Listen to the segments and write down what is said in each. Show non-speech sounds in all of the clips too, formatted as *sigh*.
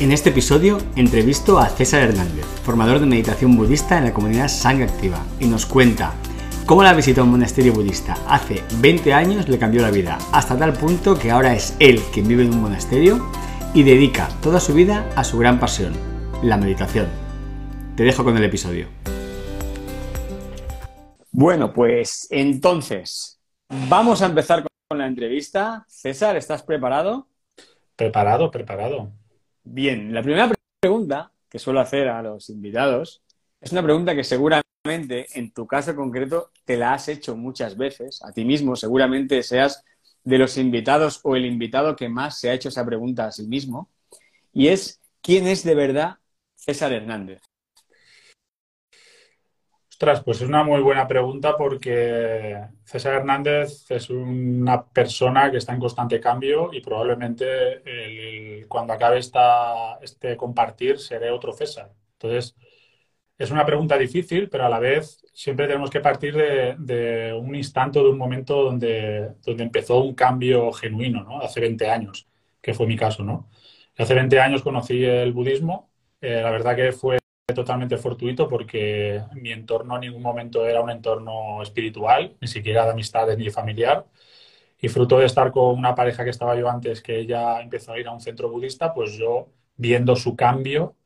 En este episodio entrevisto a César Hernández, formador de meditación budista en la comunidad Sangre Activa, y nos cuenta cómo la visita a un monasterio budista hace 20 años le cambió la vida, hasta tal punto que ahora es él quien vive en un monasterio y dedica toda su vida a su gran pasión, la meditación. Te dejo con el episodio. Bueno, pues entonces, vamos a empezar con la entrevista. César, ¿estás preparado? Preparado, preparado. Bien, la primera pregunta que suelo hacer a los invitados es una pregunta que seguramente en tu caso concreto te la has hecho muchas veces, a ti mismo seguramente seas de los invitados o el invitado que más se ha hecho esa pregunta a sí mismo, y es, ¿quién es de verdad César Hernández? Pues es una muy buena pregunta porque César Hernández es una persona que está en constante cambio y probablemente cuando acabe esta, este compartir seré otro César. Entonces, es una pregunta difícil, pero a la vez siempre tenemos que partir de, un instante, de un momento donde, donde empezó un cambio genuino, ¿no? Hace 20 años, que fue mi caso, ¿no? Hace 20 años conocí el budismo. Eh, la verdad que fue totalmente fortuito porque mi entorno en ningún momento era un entorno espiritual, ni siquiera de amistades ni familiar. Y fruto de estar con una pareja que estaba yo antes, que ella empezó a ir a un centro budista, pues yo, viendo su cambio,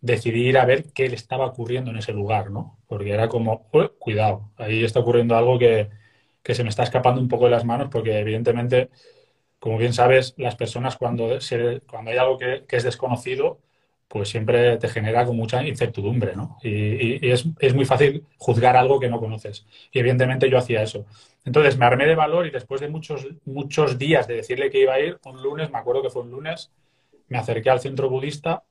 decidí ir a ver qué le estaba ocurriendo en ese lugar, ¿no? Porque era como, cuidado, ahí está ocurriendo algo que, que, se me está escapando un poco de las manos, porque evidentemente, como bien sabes, las personas cuando, cuando hay algo que, que es desconocido, pues siempre te genera con mucha incertidumbre, ¿no? Y, es, muy fácil juzgar algo que no conoces. Y evidentemente yo hacía eso. Entonces me armé de valor y después de muchos, muchos días de decirle que iba a ir, un lunes, me acuerdo que fue un lunes, me acerqué al centro budista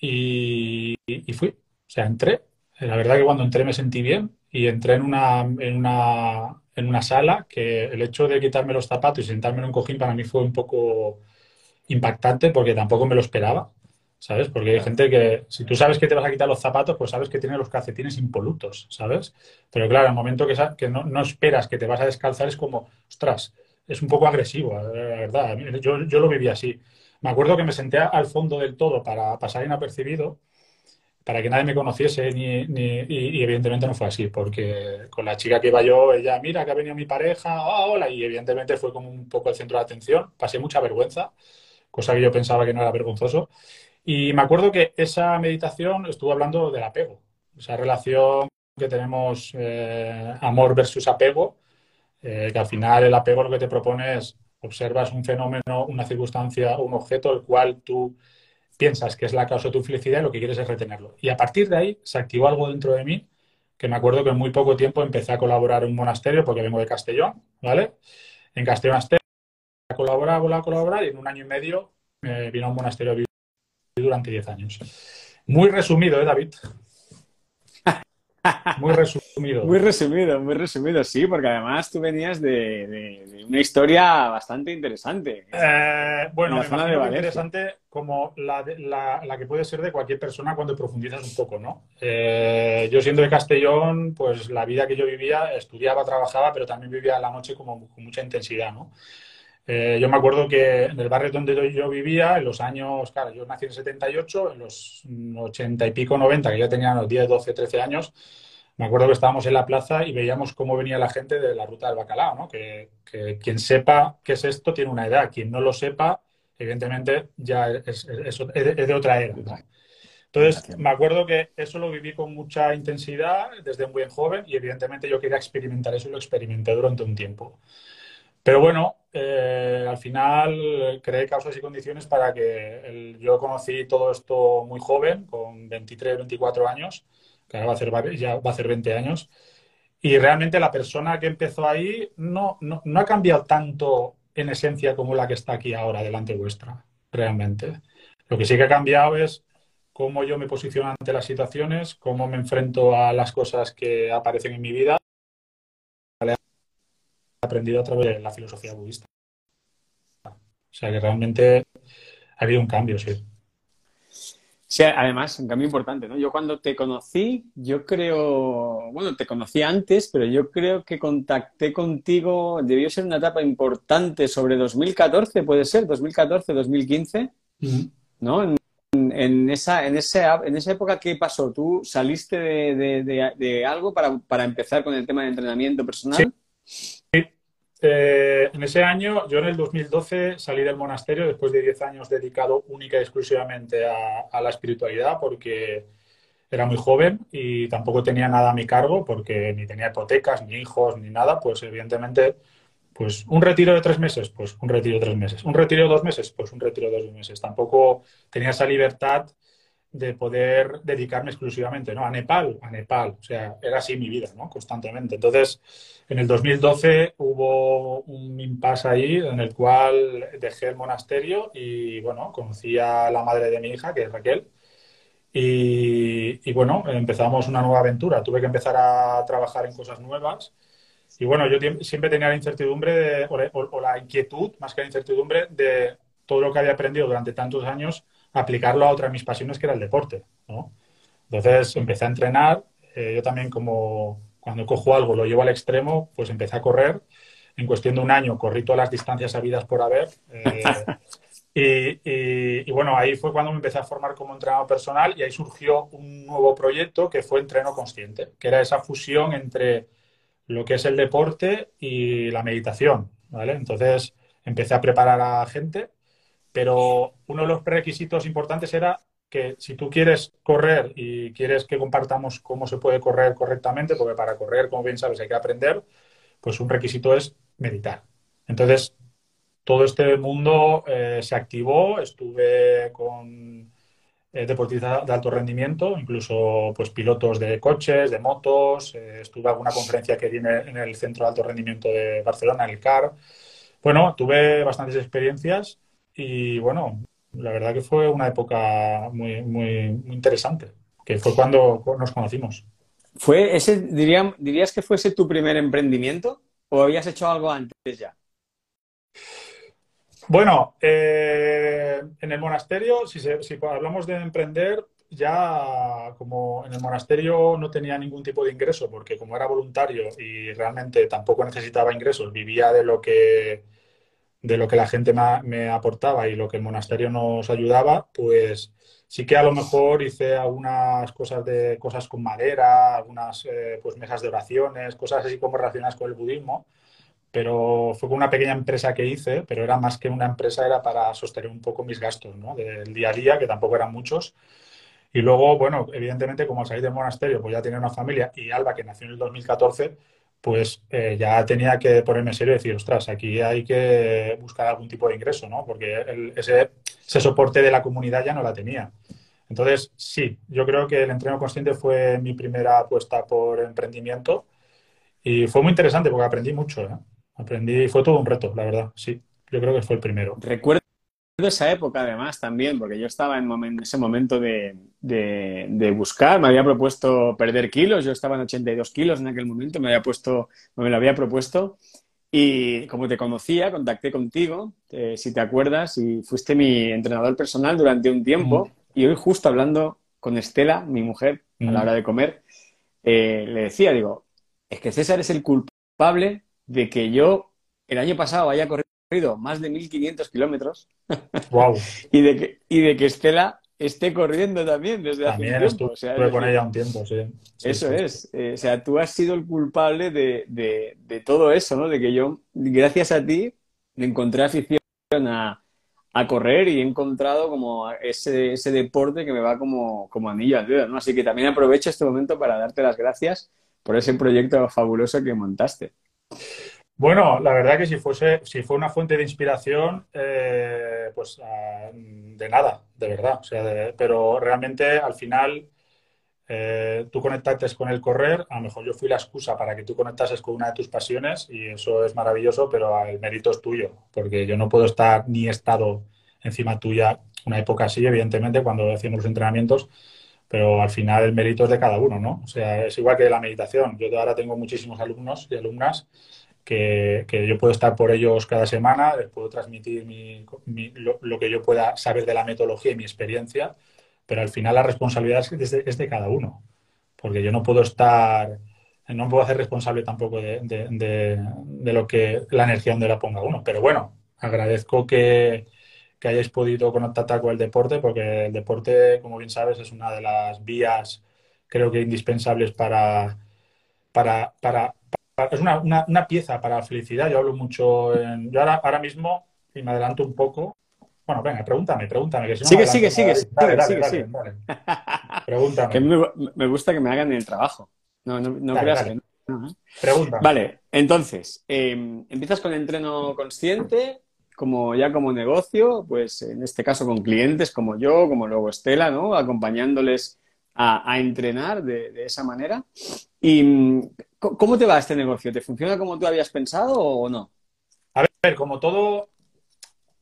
y, fui. O sea, entré. La verdad que cuando entré me sentí bien y entré en una, en una, en una sala que el hecho de quitarme los zapatos y sentarme en un cojín para mí fue un poco impactante porque tampoco me lo esperaba. ¿Sabes? Porque hay gente que, si tú sabes que te vas a quitar los zapatos, pues sabes que tiene los calcetines impolutos, ¿sabes? Pero claro, el momento que, que no, esperas que te vas a descalzar es como, ostras, es un poco agresivo, la verdad. Yo, yo lo viví así. Me acuerdo que me senté al fondo del todo para pasar inapercibido, para que nadie me conociese, ni, ni, y, evidentemente no fue así, porque con la chica que iba yo, ella, mira que ha venido mi pareja, oh, hola, y evidentemente fue como un poco el centro de atención. Pasé mucha vergüenza, cosa que yo pensaba que no era vergonzoso. Y me acuerdo que esa meditación estuvo hablando del apego, esa relación que tenemos eh, amor versus apego, eh, que al final el apego lo que te propone es observas un fenómeno, una circunstancia, un objeto, el cual tú piensas que es la causa de tu felicidad y lo que quieres es retenerlo. Y a partir de ahí se activó algo dentro de mí que me acuerdo que en muy poco tiempo empecé a colaborar en un monasterio porque vengo de Castellón, ¿vale? En Castellón a colaborar, a colaborar y en un año y medio me vino a un monasterio a durante 10 años. Muy resumido, ¿eh, David? Muy resumido. Muy resumido, muy resumido, sí, porque además tú venías de, una historia bastante interesante. Eh, bueno, me interesante como la, la, que puede ser de cualquier persona cuando profundizas un poco, ¿no? Eh, yo siendo de Castellón, pues la vida que yo vivía, estudiaba, trabajaba, pero también vivía la noche como con mucha intensidad, ¿no? Eh, yo me acuerdo que en el barrio donde yo vivía, en los años, claro, yo nací en el 78, en los 80 y pico, 90, que ya tenía los 10, 12, 13 años, me acuerdo que estábamos en la plaza y veíamos cómo venía la gente de la ruta del bacalao, ¿no? Que, quien sepa qué es esto tiene una edad, quien no lo sepa, evidentemente ya es, de otra era. Entonces, me acuerdo que eso lo viví con mucha intensidad desde muy joven y evidentemente yo quería experimentar eso y lo experimenté durante un tiempo. Pero bueno, eh, al final creé causas y condiciones para que yo conocí todo esto muy joven, con 23, 24 años, que ahora va a hacer, ya va a hacer 20 años. Y realmente la persona que empezó ahí no, no, no ha cambiado tanto en esencia como la que está aquí ahora delante vuestra, realmente. Lo que sí que ha cambiado es cómo yo me posiciono ante las situaciones, cómo me enfrento a las cosas que aparecen en mi vida. Aprendido a través de la filosofía budista. O sea que realmente ha habido un cambio, sí. Sí, además, un cambio importante, ¿no? Yo cuando te conocí, yo creo, bueno, te conocí antes, pero yo creo que contacté contigo, debió ser una etapa importante sobre 2014, puede ser, 2014, 2015, ¿no? En, esa, en, en esa época, ¿qué pasó? ¿Tú saliste de, algo para, empezar con el tema de entrenamiento personal? Sí. Eh, en ese año, yo en el 2012 salí del monasterio después de 10 años dedicado única y exclusivamente a, la espiritualidad porque era muy joven y tampoco tenía nada a mi cargo porque ni tenía hipotecas, ni hijos, ni nada, pues evidentemente pues un retiro de tres meses, pues un retiro de tres meses. Un retiro de dos meses, pues un retiro de dos meses. Tampoco tenía esa libertad de poder dedicarme exclusivamente, ¿no? A Nepal, a Nepal. O sea, era así mi vida, ¿no? Constantemente. Entonces, en el 2012 hubo un impasse ahí en el cual dejé el monasterio y, bueno, conocí a la madre de mi hija, que es Raquel. Y, bueno, empezamos una nueva aventura. Tuve que empezar a trabajar en cosas nuevas y bueno, yo siempre tenía la incertidumbre o, la inquietud, más que la incertidumbre, de todo lo que había aprendido durante tantos años, aplicarlo a otra de mis pasiones, que era el deporte. ¿no? Entonces empecé a entrenar. Eh, yo también, como cuando cojo algo, lo llevo al extremo, pues empecé a correr. En cuestión de un año corrí todas las distancias habidas por haber. Eh, *laughs* y, y, bueno, ahí fue cuando me empecé a formar como entrenador personal y ahí surgió un nuevo proyecto que fue Entreno Consciente, que era esa fusión entre lo que es el deporte y la meditación, ¿vale? Entonces empecé a preparar a gente, pero uno de los requisitos importantes era que si tú quieres correr y quieres que compartamos cómo se puede correr correctamente, porque para correr, como bien sabes, hay que aprender, pues un requisito es meditar. Entonces, todo este mundo eh, se activó, estuve con eh, deportistas de alto rendimiento, incluso pues pilotos de coches, de motos. Eh, estuve a alguna conferencia que viene en el Centro de Alto Rendimiento de Barcelona, el CAR. Bueno, tuve bastantes experiencias y bueno, la verdad que fue una época muy, muy, muy interesante, que fue cuando nos conocimos. ¿Fue ese, dirías que fuese tu primer emprendimiento o habías hecho algo antes ya? Bueno, eh, en el monasterio, si, hablamos de emprender, ya como en el monasterio no tenía ningún tipo de ingreso, porque como era voluntario y realmente tampoco necesitaba ingresos, vivía de lo que, de lo que la gente me, aportaba y lo que el monasterio nos ayudaba, pues sí que a lo mejor hice algunas cosas de cosas con madera, algunas eh, pues mesas de oraciones, cosas así como relacionadas con el budismo pero fue con una pequeña empresa que hice, pero era más que una empresa, era para sostener un poco mis gastos ¿no? del día a día, que tampoco eran muchos. Y luego, bueno, evidentemente, como al salir del monasterio, pues ya tenía una familia y Alba, que nació en el 2014, pues eh, ya tenía que ponerme en serio y decir, ostras, aquí hay que buscar algún tipo de ingreso, ¿no? Porque ese, ese soporte de la comunidad ya no la tenía. Entonces, sí, yo creo que el entreno consciente fue mi primera apuesta por emprendimiento y fue muy interesante porque aprendí mucho, ¿eh? aprendí, fue todo un reto, la verdad, sí. Yo creo que fue el primero. Recuerdo esa época además también, porque yo estaba en, ese momento de, buscar, me había propuesto perder kilos, yo estaba en 82 kilos en aquel momento, me había puesto, me lo había propuesto y como te conocía, contacté contigo, eh, si te acuerdas, y fuiste mi entrenador personal durante un tiempo y hoy justo hablando con Estela, mi mujer, a la hora de comer, eh, le decía, digo, es que César es el culpable de que yo el año pasado haya corrido más de 1.500 kilómetros wow. *laughs* y, de que, y de que Estela esté corriendo también desde hace tiempo. o sea, con ella un tiempo, sí. eso es. Eh, o sea, tú has sido el culpable de, de, todo eso, ¿no? De que yo, gracias a ti, me encontré afición a, a correr y he encontrado como ese, ese deporte que me va como, como anillo al dedo, ¿no? Así que también aprovecho este momento para darte las gracias por ese proyecto fabuloso que montaste. Bueno, la verdad que si fuese, si fue una fuente de inspiración, eh, pues ah, de nada, de verdad. O sea, pero realmente al final eh, tú conectaste con el correr, a lo mejor yo fui la excusa para que tú conectases con una de tus pasiones y eso es maravilloso, pero el mérito es tuyo, porque yo no puedo estar ni estado encima tuya una época así, evidentemente, cuando hacíamos los entrenamientos, pero al final el mérito es de cada uno, ¿no? O sea, es igual que la meditación. Yo ahora tengo muchísimos alumnos y alumnas que, yo puedo estar por ellos cada semana, les puedo transmitir mi, lo, que yo pueda saber de la metodología y mi experiencia, pero al final la responsabilidad es de, cada uno, porque yo no puedo estar no puedo hacer responsable tampoco de, lo que la energía donde la ponga uno. Pero bueno, agradezco que, que hayáis podido conectar con el deporte, porque el deporte, como bien sabes, es una de las vías, creo que indispensables para, para, para es una, una, una, pieza para la felicidad. Yo hablo mucho, en, yo ahora, ahora mismo, y me adelanto un poco, bueno, venga, pregúntame, pregúntame. Que si no sigue, sigue, sigue, dale, sigue, dale, sigue, dale, Pregúntame. Que me, me, gusta que me hagan el trabajo. No, no, no creas que no. ¿eh? Vale, entonces, eh, empiezas con el entreno consciente, como ya como negocio, pues en este caso con clientes como yo, como luego Estela, ¿no? Acompañándoles a, entrenar de, de, esa manera. ¿Y cómo te va este negocio? ¿Te funciona como tú habías pensado o no? A ver, como todo,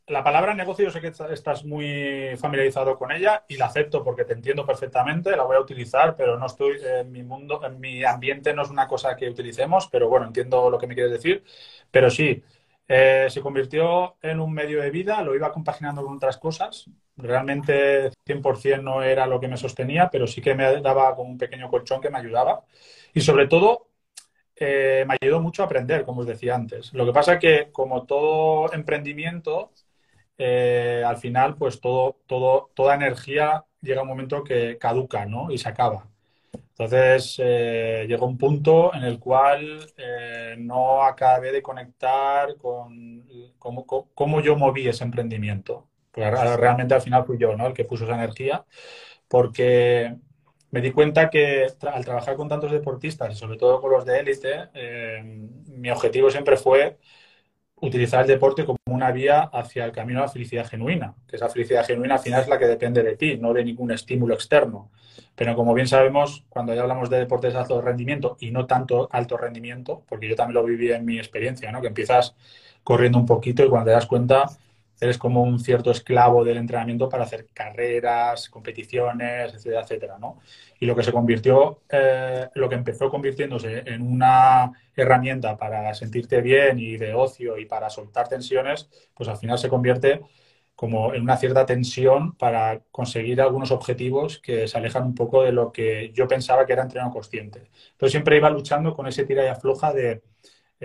la palabra negocio yo sé que estás muy familiarizado con ella y la acepto porque te entiendo perfectamente, la voy a utilizar, pero no estoy en mi mundo, en mi ambiente no es una cosa que utilicemos, pero bueno, entiendo lo que me quieres decir. Pero sí, eh, se convirtió en un medio de vida, lo iba compaginando con otras cosas. Realmente 100% no era lo que me sostenía, pero sí que me daba como un pequeño colchón que me ayudaba. Y sobre todo, eh, me ayudó mucho a aprender, como os decía antes. Lo que pasa es que, como todo emprendimiento, eh, al final, pues todo, todo, toda energía llega a un momento que caduca, ¿no? Y se acaba. Entonces eh, llegó un punto en el cual eh, no acabé de conectar con cómo, cómo, yo moví ese emprendimiento. Porque realmente al final fui yo ¿no? el que puso esa energía, porque me di cuenta que tra al trabajar con tantos deportistas y sobre todo con los de élite, eh, mi objetivo siempre fue utilizar el deporte como una vía hacia el camino a la felicidad genuina, que esa felicidad genuina al final es la que depende de ti, no de ningún estímulo externo. Pero como bien sabemos, cuando ya hablamos de deportes de alto rendimiento y no tanto alto rendimiento, porque yo también lo viví en mi experiencia, ¿no? que empiezas corriendo un poquito y cuando te das cuenta eres como un cierto esclavo del entrenamiento para hacer carreras, competiciones, etcétera, etcétera, ¿no? Y lo que se convirtió, eh, lo que empezó convirtiéndose en una herramienta para sentirte bien y de ocio y para soltar tensiones, pues al final se convierte como en una cierta tensión para conseguir algunos objetivos que se alejan un poco de lo que yo pensaba que era entreno consciente. Entonces siempre iba luchando con ese tira y afloja de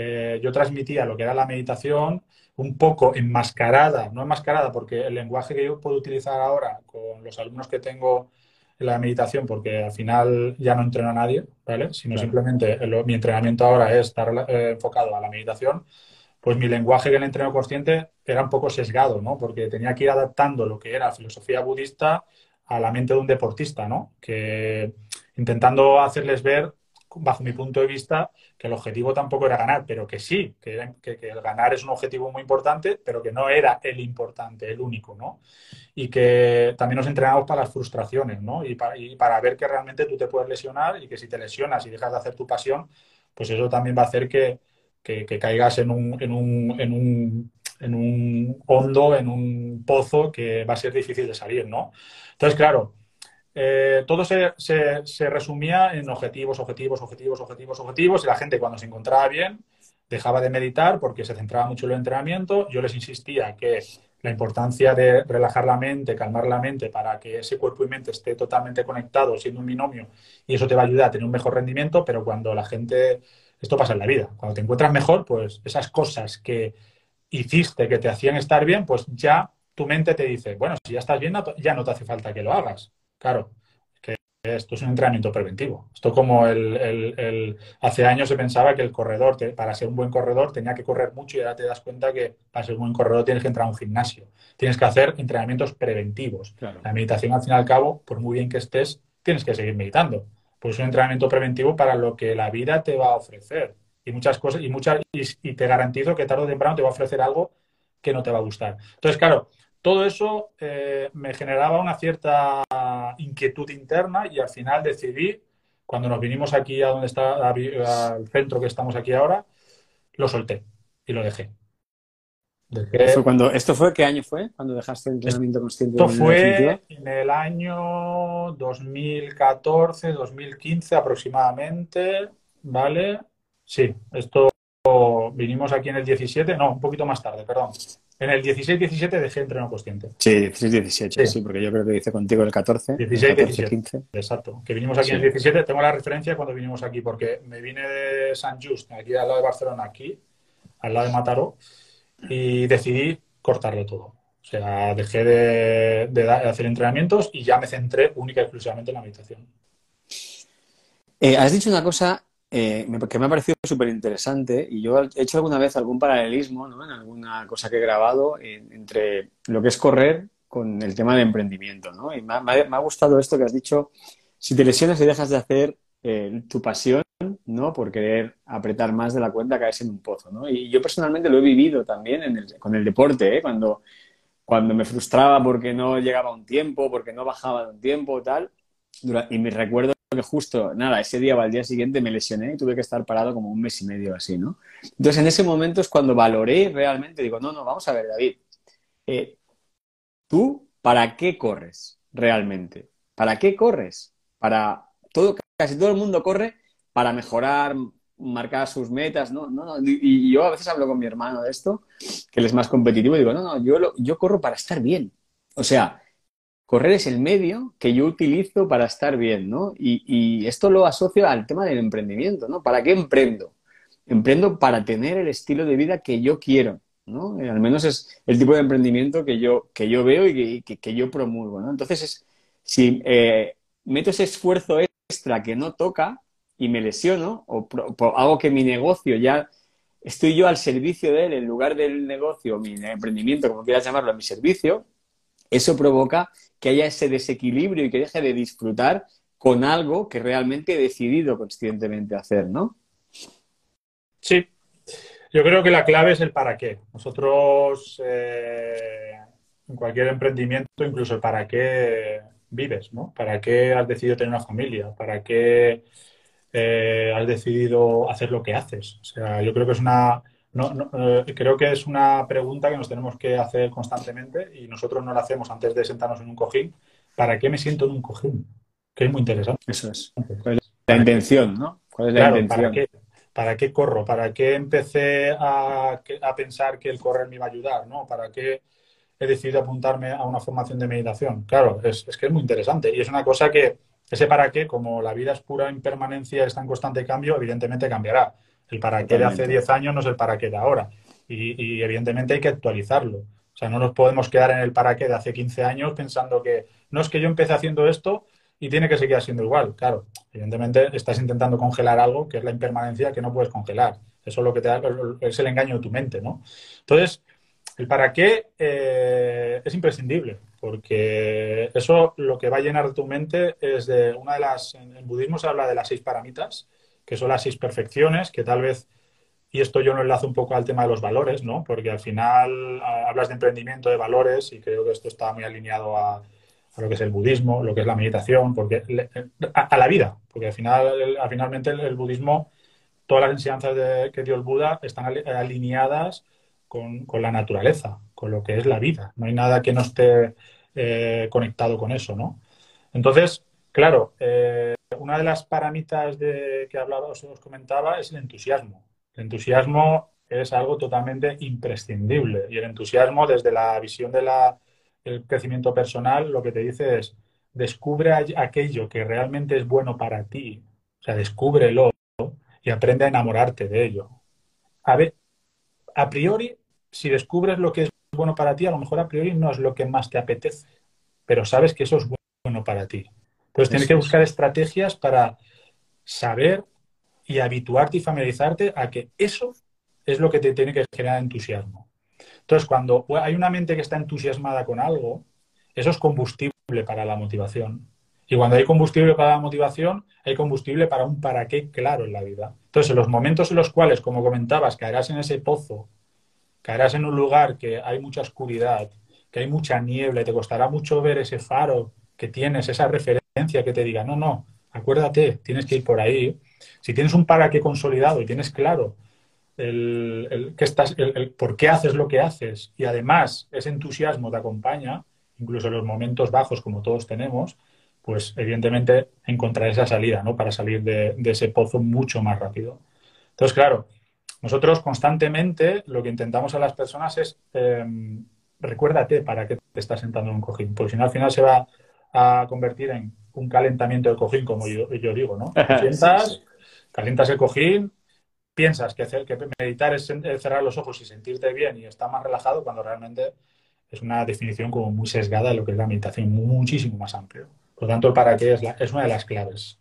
eh, yo transmitía lo que era la meditación un poco enmascarada, no enmascarada porque el lenguaje que yo puedo utilizar ahora con los alumnos que tengo en la meditación, porque al final ya no entreno a nadie, ¿vale? Sino claro. simplemente el, mi entrenamiento ahora es estar eh, enfocado a la meditación, pues mi lenguaje que el entreno consciente era un poco sesgado, ¿no? Porque tenía que ir adaptando lo que era filosofía budista a la mente de un deportista, ¿no? Que intentando hacerles ver bajo mi punto de vista, que el objetivo tampoco era ganar, pero que sí, que, que, que, el ganar es un objetivo muy importante, pero que no era el importante, el único, ¿no? Y que también nos entrenamos para las frustraciones, ¿no? Y para, y para ver que realmente tú te puedes lesionar y que si te lesionas y dejas de hacer tu pasión, pues eso también va a hacer que, que caigas en un, en, un, en, un, en un hondo, en un pozo que va a ser difícil de salir, ¿no? Entonces, claro, eh, todo se, se, se, resumía en objetivos, objetivos, objetivos, objetivos, objetivos, y la gente cuando se encontraba bien dejaba de meditar porque se centraba mucho en el entrenamiento. Yo les insistía que la importancia de relajar la mente, calmar la mente para que ese cuerpo y mente esté totalmente conectado, siendo un binomio, y eso te va a ayudar a tener un mejor rendimiento, pero cuando la gente, esto pasa en la vida, cuando te encuentras mejor, pues esas cosas que hiciste que te hacían estar bien, pues ya tu mente te dice, bueno, si ya estás bien, ya no te hace falta que lo hagas. Claro, que esto es un entrenamiento preventivo. Esto como el, el, el, hace años se pensaba que el corredor, te, para ser un buen corredor, tenía que correr mucho y ahora te das cuenta que para ser un buen corredor tienes que entrar a un gimnasio. Tienes que hacer entrenamientos preventivos. Claro. La meditación, al fin y al cabo, por muy bien que estés, tienes que seguir meditando. Pues es un entrenamiento preventivo para lo que la vida te va a ofrecer. Y muchas cosas, y, muchas, y, y te garantizo que tarde o temprano te va a ofrecer algo que no te va a gustar. Entonces, claro, todo eso eh, me generaba una cierta inquietud interna y al final decidí, cuando nos vinimos aquí a donde está, al centro que estamos aquí ahora, lo solté y lo dejé. Fue cuando, ¿Esto fue qué año fue? cuando dejaste el entrenamiento consciente? Esto fue en el año 2014, 2015 aproximadamente, ¿vale? Sí, esto vinimos aquí en el 17, no, un poquito más tarde, perdón. En el 16-17 dejé entreno consciente. Sí, 16-17, sí. porque yo creo que hice contigo el 14. 16-17. Exacto. Que vinimos aquí en el 17, tengo la referencia cuando vinimos aquí, porque me vine de San Just, aquí al lado de Barcelona, aquí, al lado de Mataró, y decidí cortarlo todo. O sea, dejé de, hacer entrenamientos y ya me centré única y exclusivamente en la meditación. Eh, has dicho una cosa eh, que me ha parecido súper interesante y yo he hecho alguna vez algún paralelismo ¿no? en alguna cosa que he grabado entre lo que es correr con el tema de emprendimiento. ¿no? Y me ha, gustado esto que has dicho, si te lesionas y dejas de hacer eh, tu pasión, ¿no? Por querer apretar más de la cuenta, caes en un pozo, ¿no? Y yo personalmente lo he vivido también con el deporte, ¿eh? Cuando, cuando me frustraba porque no llegaba un tiempo, porque no bajaba de un tiempo, tal. Y me recuerdo que justo, nada, ese día o al día siguiente me lesioné y tuve que estar parado como un mes y medio así, ¿no? Entonces en ese momento es cuando valoré realmente, digo, no, no, vamos a ver, David, eh, ¿tú para qué corres realmente? ¿Para qué corres? Para todo, casi todo el mundo corre para mejorar, marcar sus metas, ¿no? no, y, yo a veces hablo con mi hermano de esto, que él es más competitivo, y digo, no, no, yo, yo corro para estar bien. O sea, correr es el medio que yo utilizo para estar bien, ¿no? Y, esto lo asocio al tema del emprendimiento, ¿no? ¿Para qué emprendo? Emprendo para tener el estilo de vida que yo quiero, ¿no? Eh, al menos es el tipo de emprendimiento que yo, que yo veo y que, yo promulgo, ¿no? Entonces, es, si eh, meto ese esfuerzo extra que no toca y me lesiono o, hago que mi negocio ya estoy yo al servicio de él en lugar del negocio, mi emprendimiento, como quieras llamarlo, a mi servicio, eso provoca que haya ese desequilibrio y que deje de disfrutar con algo que realmente he decidido conscientemente hacer, ¿no? Sí, yo creo que la clave es el para qué. Nosotros, eh, en cualquier emprendimiento, incluso el para qué vives, ¿no? ¿Para qué has decidido tener una familia? ¿Para qué eh, has decidido hacer lo que haces? O sea, yo creo que es una no, eh, creo que es una pregunta que nos tenemos que hacer constantemente y nosotros no la hacemos antes de sentarnos en un cojín. ¿Para qué me siento en un cojín? Que es muy interesante. Eso es. la intención, ¿no? ¿Cuál es la intención? ¿para qué, ¿para qué, corro? ¿Para qué empecé a, pensar que el correr me iba a ayudar? ¿no? ¿Para qué he decidido apuntarme a una formación de meditación? Claro, es, es que es muy interesante y es una cosa que ese para qué, como la vida es pura impermanencia, está en constante cambio, evidentemente cambiará. El para qué de hace 10 años no es el para qué de ahora. Y, evidentemente hay que actualizarlo. O sea, no nos podemos quedar en el para qué de hace 15 años pensando que no es que yo empecé haciendo esto y tiene que seguir siendo igual. Claro, evidentemente estás intentando congelar algo que es la impermanencia que no puedes congelar. Eso es lo que te da, es el engaño de tu mente, ¿no? Entonces, el para qué eh, es imprescindible, porque eso lo que va a llenar tu mente es de una de las, en el budismo se habla de las seis paramitas, que son las seis perfecciones, que tal vez, y esto yo lo enlazo un poco al tema de los valores, ¿no? Porque al final hablas de emprendimiento, de valores, y creo que esto está muy alineado a, lo que es el budismo, lo que es la meditación, porque a, la vida, porque al final, finalmente el, budismo, todas las enseñanzas de, que dio el Buda están alineadas con, la naturaleza, con lo que es la vida. No hay nada que no esté eh, conectado con eso, ¿no? Entonces, claro, eh, una de las paramitas de, que hablaba, os, comentaba es el entusiasmo. El entusiasmo es algo totalmente imprescindible y el entusiasmo desde la visión del crecimiento personal lo que te dice es descubre aquello que realmente es bueno para ti, o sea, descúbrelo y aprende a enamorarte de ello. A ver, a priori, si descubres lo que es bueno para ti, a lo mejor a priori no es lo que más te apetece, pero sabes que eso es bueno para ti. Entonces tienes que buscar estrategias para saber y habituarte y familiarizarte a que eso es lo que te tiene que generar entusiasmo. Entonces, cuando hay una mente que está entusiasmada con algo, eso es combustible para la motivación. Y cuando hay combustible para la motivación, hay combustible para un para qué claro en la vida. Entonces, en los momentos en los cuales, como comentabas, caerás en ese pozo, caerás en un lugar que hay mucha oscuridad, que hay mucha niebla y te costará mucho ver ese faro que tienes, esa referencia que te diga, no, no, acuérdate, tienes que ir por ahí. Si tienes un para qué consolidado y tienes claro el, que estás, el, por qué haces lo que haces y además ese entusiasmo te acompaña, incluso en los momentos bajos como todos tenemos, pues evidentemente encontrar esa salida, ¿no? Para salir de, ese pozo mucho más rápido. Entonces, claro, nosotros constantemente lo que intentamos a las personas es em, recuérdate para qué te estás sentando en un cojín, porque si no al final se va a convertir en un calentamiento del cojín, como yo, yo digo, ¿no? *laughs* Sientas, calientas el cojín, piensas que, que meditar es cerrar los ojos y sentirte bien y estar más relajado cuando realmente es una definición como muy sesgada de lo que es la meditación, muchísimo más amplio. Por lo tanto, el para qué es, es una de las claves.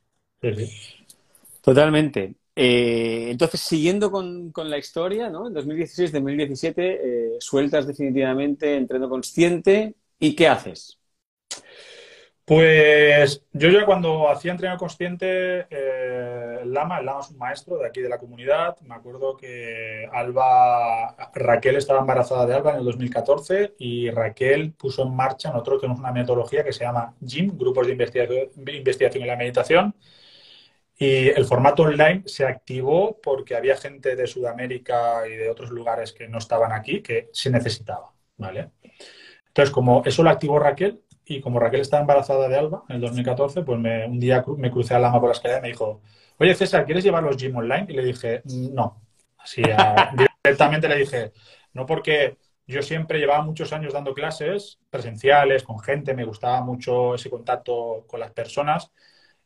Totalmente. Eh, entonces, siguiendo con, la historia, ¿no? En 2016-2017 eh, sueltas definitivamente entreno consciente y ¿qué haces? Pues yo ya cuando hacía entreno consciente, eh, Lama, el Lama es un maestro de aquí de la comunidad. Me acuerdo que Alba, Raquel estaba embarazada de Alba en el 2014 y Raquel puso en marcha, nosotros tenemos una metodología que se llama GYM, Grupos de Investigación, investigación en la Meditación. Y el formato online se activó porque había gente de Sudamérica y de otros lugares que no estaban aquí que se necesitaba, ¿vale? Entonces, como eso lo activó Raquel, y como Raquel estaba embarazada de Alba en el 2014, pues un día me crucé a Lama por la escalera y me dijo, oye César, ¿quieres llevar los gym online? Y le dije, no. Así *laughs* directamente le dije, no porque yo siempre llevaba muchos años dando clases presenciales, con gente, me gustaba mucho ese contacto con las personas.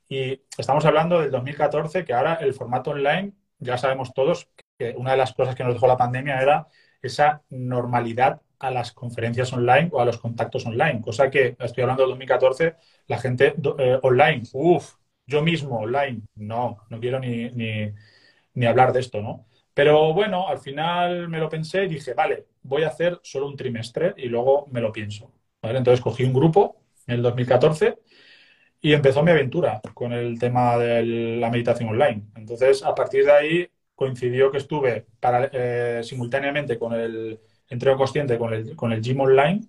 Y estamos hablando del 2014, que ahora el formato online, ya sabemos todos que una de las cosas que nos dejó la pandemia era esa normalidad a las conferencias online o a los contactos online, cosa que estoy hablando de 2014, la gente eh, online, uff, yo mismo online, no, no quiero ni, ni, hablar de esto, ¿no? Pero bueno, al final me lo pensé y dije, vale, voy a hacer solo un trimestre y luego me lo pienso. Entonces cogí un grupo en el 2014 y empezó mi aventura con el tema de la meditación online. Entonces, a partir de ahí coincidió que estuve para, eh, simultáneamente con el entrego consciente con el, con el Gym Online,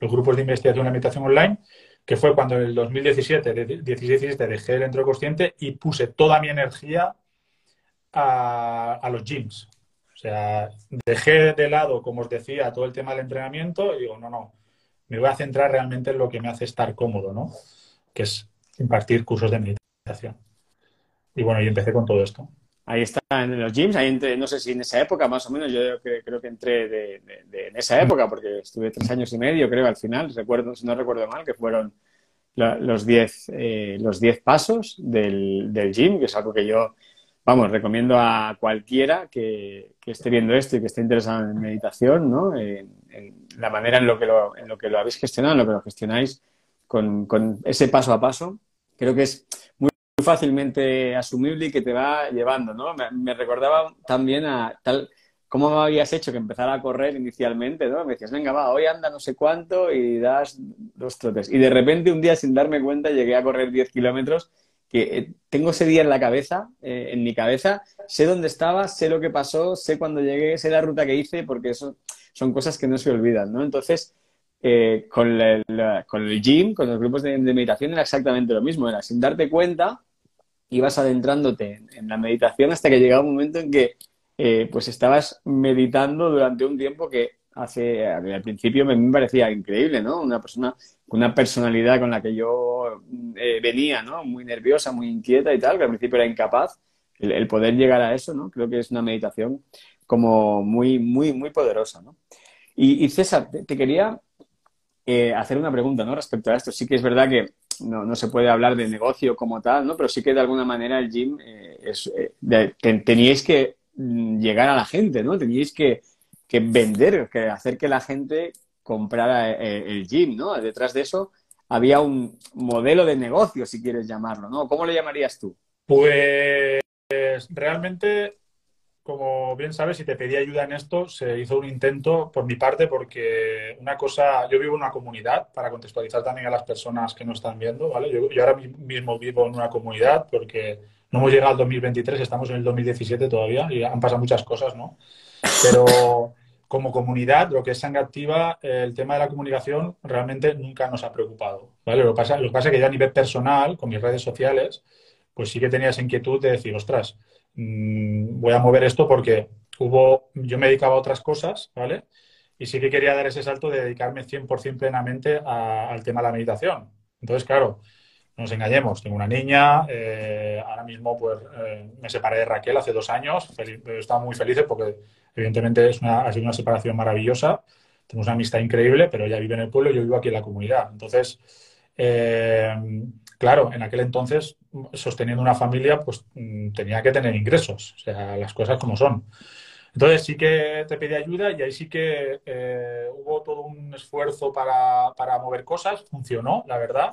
los grupos de investigación y meditación online, que fue cuando en el 2017, 2017 dejé el entrego consciente y puse toda mi energía a, los gyms. O sea, dejé de lado, como os decía, todo el tema del entrenamiento y digo, no, no, me voy a centrar realmente en lo que me hace estar cómodo, ¿no? Que es impartir cursos de meditación. Y bueno, y empecé con todo esto. Ahí está en los gyms, ahí entré, no sé si en esa época más o menos, yo creo, que entré de, en esa época, porque estuve tres años y medio, creo, al final, recuerdo, si no recuerdo mal, que fueron los diez, eh, los diez pasos del, del gym, que es algo que yo, vamos, recomiendo a cualquiera que, esté viendo esto y que esté interesado en meditación, ¿no? En, la manera en lo, que lo, en lo que lo habéis gestionado, en lo que lo gestionáis con, con ese paso a paso. Creo que es muy fácilmente asumible y que te va llevando, ¿no? Me, recordaba también a tal cómo me habías hecho que empezara a correr inicialmente, ¿no? Me decías, venga, va, hoy anda no sé cuánto y das dos trotes. Y de repente un día sin darme cuenta llegué a correr 10 kilómetros que eh, tengo ese día en la cabeza, eh, en mi cabeza, sé dónde estaba, sé lo que pasó, sé cuándo llegué, sé la ruta que hice, porque eso son cosas que no se olvidan, ¿no? Entonces, eh, con, el, con, el, gym, con los grupos de, de, meditación era exactamente lo mismo, era sin darte cuenta, ibas adentrándote en, la meditación hasta que llegaba un momento en que eh, pues estabas meditando durante un tiempo que hace al principio me, me parecía increíble, ¿no? Una persona una personalidad con la que yo eh, venía, ¿no? Muy nerviosa, muy inquieta y tal, que al principio era incapaz. El, poder llegar a eso, ¿no? Creo que es una meditación como muy, muy, muy poderosa, ¿no? Y, César, te, quería eh, hacer una pregunta, ¿no? Respecto a esto. Sí que es verdad que no, no, se puede hablar de negocio como tal, ¿no? Pero sí que de alguna manera el gym eh, eh, teníais que mm, llegar a la gente, ¿no? Teníais que, que vender, que hacer que la gente comprara eh, el gym, ¿no? Detrás de eso había un modelo de negocio, si quieres llamarlo, ¿no? ¿Cómo le llamarías tú? Pues realmente como bien sabes, si te pedí ayuda en esto, se hizo un intento por mi parte porque una cosa, yo vivo en una comunidad, para contextualizar también a las personas que nos están viendo, ¿vale? Yo, ahora mismo vivo en una comunidad porque no hemos llegado al 2023, estamos en el 2017 todavía y han pasado muchas cosas, ¿no? Pero como comunidad, lo que es sangre activa, el tema de la comunicación realmente nunca nos ha preocupado, ¿vale? Lo que pasa, lo que pasa es que ya a nivel personal, con mis redes sociales, pues sí que tenía esa inquietud de decir, ostras, Mm, voy a mover esto porque hubo, yo me dedicaba a otras cosas, ¿vale? Y sí que quería dar ese salto de dedicarme 100% plenamente al tema de la meditación. Entonces, claro, no nos engañemos, tengo una niña, eh, ahora mismo pues eh, me separé de Raquel hace dos años, estaba muy feliz porque evidentemente es una, ha sido una separación maravillosa, tenemos una amistad increíble, pero ella vive en el pueblo y yo vivo aquí en la comunidad. Entonces, eh, claro, en aquel entonces, sosteniendo una familia, pues mm, tenía que tener ingresos, o sea, las cosas como son. Entonces sí que te pedí ayuda y ahí sí que eh, hubo todo un esfuerzo para, para, mover cosas, funcionó, la verdad,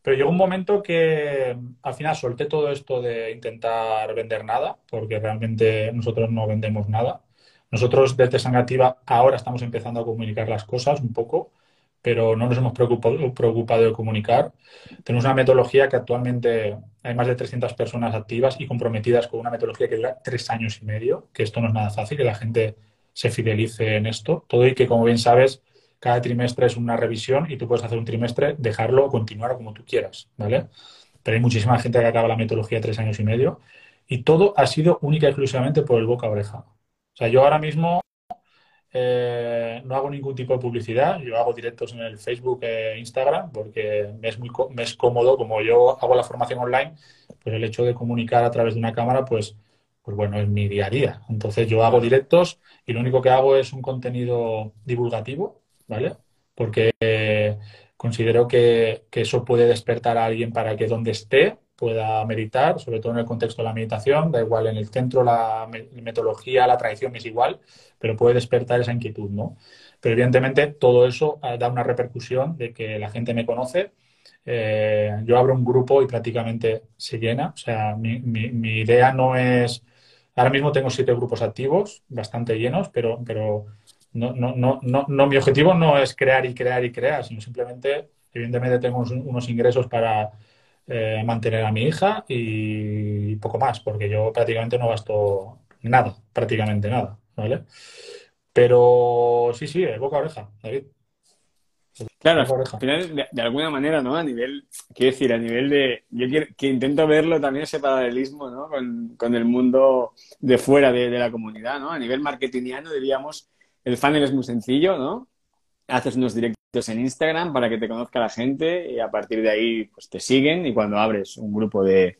pero llegó un momento que al final solté todo esto de intentar vender nada, porque realmente nosotros no vendemos nada. Nosotros desde Sangativa ahora estamos empezando a comunicar las cosas un poco, pero no nos hemos preocupado, de comunicar. Tenemos una metodología que actualmente hay más de 300 personas activas y comprometidas con una metodología que dura tres años y medio, que esto no es nada fácil, que la gente se fidelice en esto. Todo y que, como bien sabes, cada trimestre es una revisión y tú puedes hacer un trimestre, dejarlo o continuar como tú quieras, ¿vale? Pero hay muchísima gente que acaba la metodología tres años y medio y todo ha sido única y exclusivamente por el boca oreja. O sea, yo ahora mismo eh, no hago ningún tipo de publicidad, yo hago directos en el Facebook e Instagram porque me es muy me es cómodo, como yo hago la formación online, pues el hecho de comunicar a través de una cámara, pues, pues bueno, es mi día a día. Entonces yo hago directos y lo único que hago es un contenido divulgativo, ¿vale? Porque considero que, que eso puede despertar a alguien para que donde esté pueda meditar, sobre todo en el contexto de la meditación, da igual en el centro, la metodología, la tradición es igual, pero puede despertar esa inquietud, ¿no? Pero evidentemente todo eso ah, da una repercusión de que la gente me conoce. Eh, yo abro un grupo y prácticamente se llena. O sea, mi, idea no es. Ahora mismo tengo siete grupos activos, bastante llenos, pero, pero no, no, no, no, no, mi objetivo no es crear y crear y crear, sino simplemente, evidentemente, tengo unos, ingresos para eh, mantener a mi hija y poco más, porque yo prácticamente no gasto nada, prácticamente nada. ¿vale? Pero sí, sí, es boca oreja, David. Claro, al final, de, alguna manera, ¿no? A nivel, quiero decir, a nivel de. Yo que intento verlo también ese paralelismo, ¿no? Con, el mundo de fuera de, la comunidad, ¿no? A nivel marketingiano, diríamos, el funnel es muy sencillo, ¿no? Haces unos directos en Instagram para que te conozca la gente y a partir de ahí, pues te siguen y cuando abres un grupo de,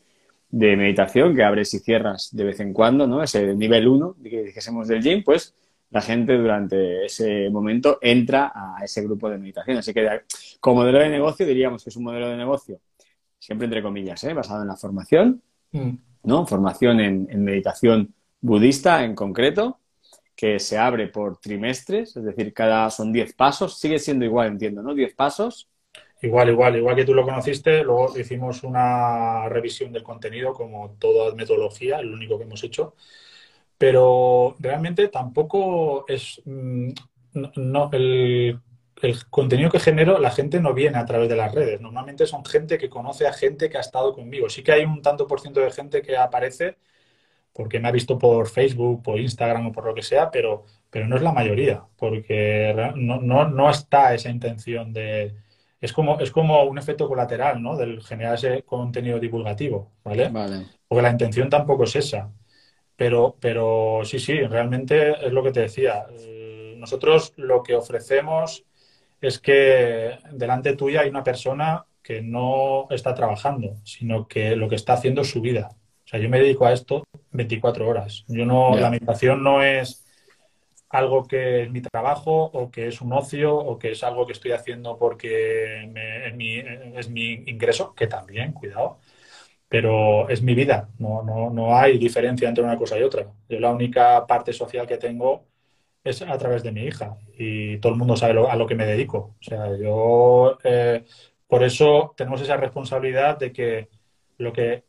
de meditación que abres y cierras de vez en cuando, ¿no? Ese nivel 1 que dijésemos del gym, pues la gente durante ese momento entra a ese grupo de meditación. Así que como modelo de negocio diríamos que es un modelo de negocio, siempre entre comillas, ¿eh? basado en la formación, mm. ¿no? Formación en, en meditación budista en concreto, que se abre por trimestres, es decir, cada son 10 pasos, sigue siendo igual, entiendo, ¿no? 10 pasos Igual, igual, igual que tú lo conociste, luego hicimos una revisión del contenido como toda metodología, el único que hemos hecho, pero realmente tampoco es mm, no, el, contenido que genero, la gente no viene a través de las redes. Normalmente son gente que conoce a gente que ha estado conmigo. Sí que hay un tanto por ciento de gente que aparece porque me ha visto por Facebook, por Instagram o por lo que sea, pero, pero no es la mayoría, porque no, no, no está esa intención de, es como, es como un efecto colateral, ¿no? Del generar ese contenido divulgativo, ¿vale? Porque la intención tampoco es esa. Pero, pero sí, sí, realmente es lo que te decía. Eh, nosotros lo que ofrecemos es que delante tuya hay una persona que no está trabajando, sino que lo que está haciendo es su vida. O sea, yo me dedico a esto 24 horas. Yo no, la meditación no es algo que es mi trabajo o que es un ocio o que es algo que estoy haciendo porque es, mi, es, mi, ingreso, que también, cuidado, pero es mi vida, no, no, no hay diferencia entre una cosa y otra. Yo la única parte social que tengo es a través de mi hija y todo el mundo sabe a lo que me dedico. O sea, yo, eh, por eso tenemos esa responsabilidad de que lo que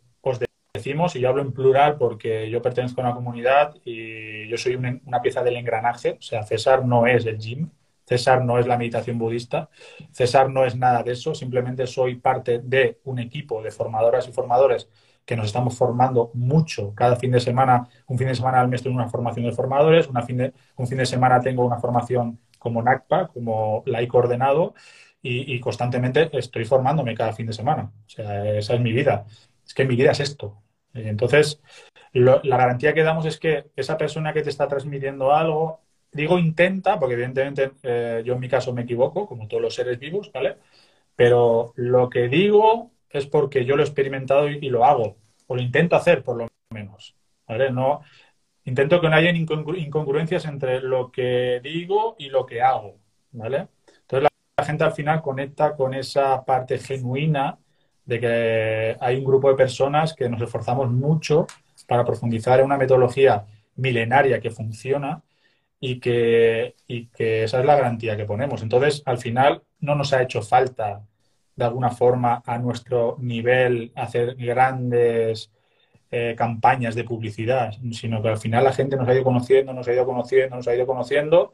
decimos, y yo hablo en plural porque yo pertenezco a una comunidad y yo soy una, pieza del engranaje, o sea, César no es el gym, César no es la meditación budista, César no es nada de eso, simplemente soy parte de un equipo de formadoras y formadores que nos estamos formando mucho. Cada fin de semana, un fin de semana al mes tengo una formación de formadores, una fin de, un fin de semana tengo una formación como NACPA, como laico coordenado, y, y, constantemente estoy formándome cada fin de semana. O sea, esa es mi vida. Es que mi vida es esto. Entonces, la garantía que damos es que esa persona que te está transmitiendo algo, digo intenta, porque evidentemente eh, yo en mi caso me equivoco, como todos los seres vivos, ¿vale? Pero lo que digo es porque yo lo he experimentado y, lo hago, o lo intento hacer por lo menos, ¿vale? No, intento que no haya incongruencias entre lo que digo y lo que hago, ¿vale? Entonces la gente al final conecta con esa parte genuina de que hay un grupo de personas que nos esforzamos mucho para profundizar en una metodología milenaria que funciona y que, y que esa es la garantía que ponemos. Entonces, al final, no nos ha hecho falta, de alguna forma, a nuestro nivel, hacer grandes eh, campañas de publicidad, sino que al final la gente nos ha ido conociendo, nos ha ido conociendo, nos ha ido conociendo,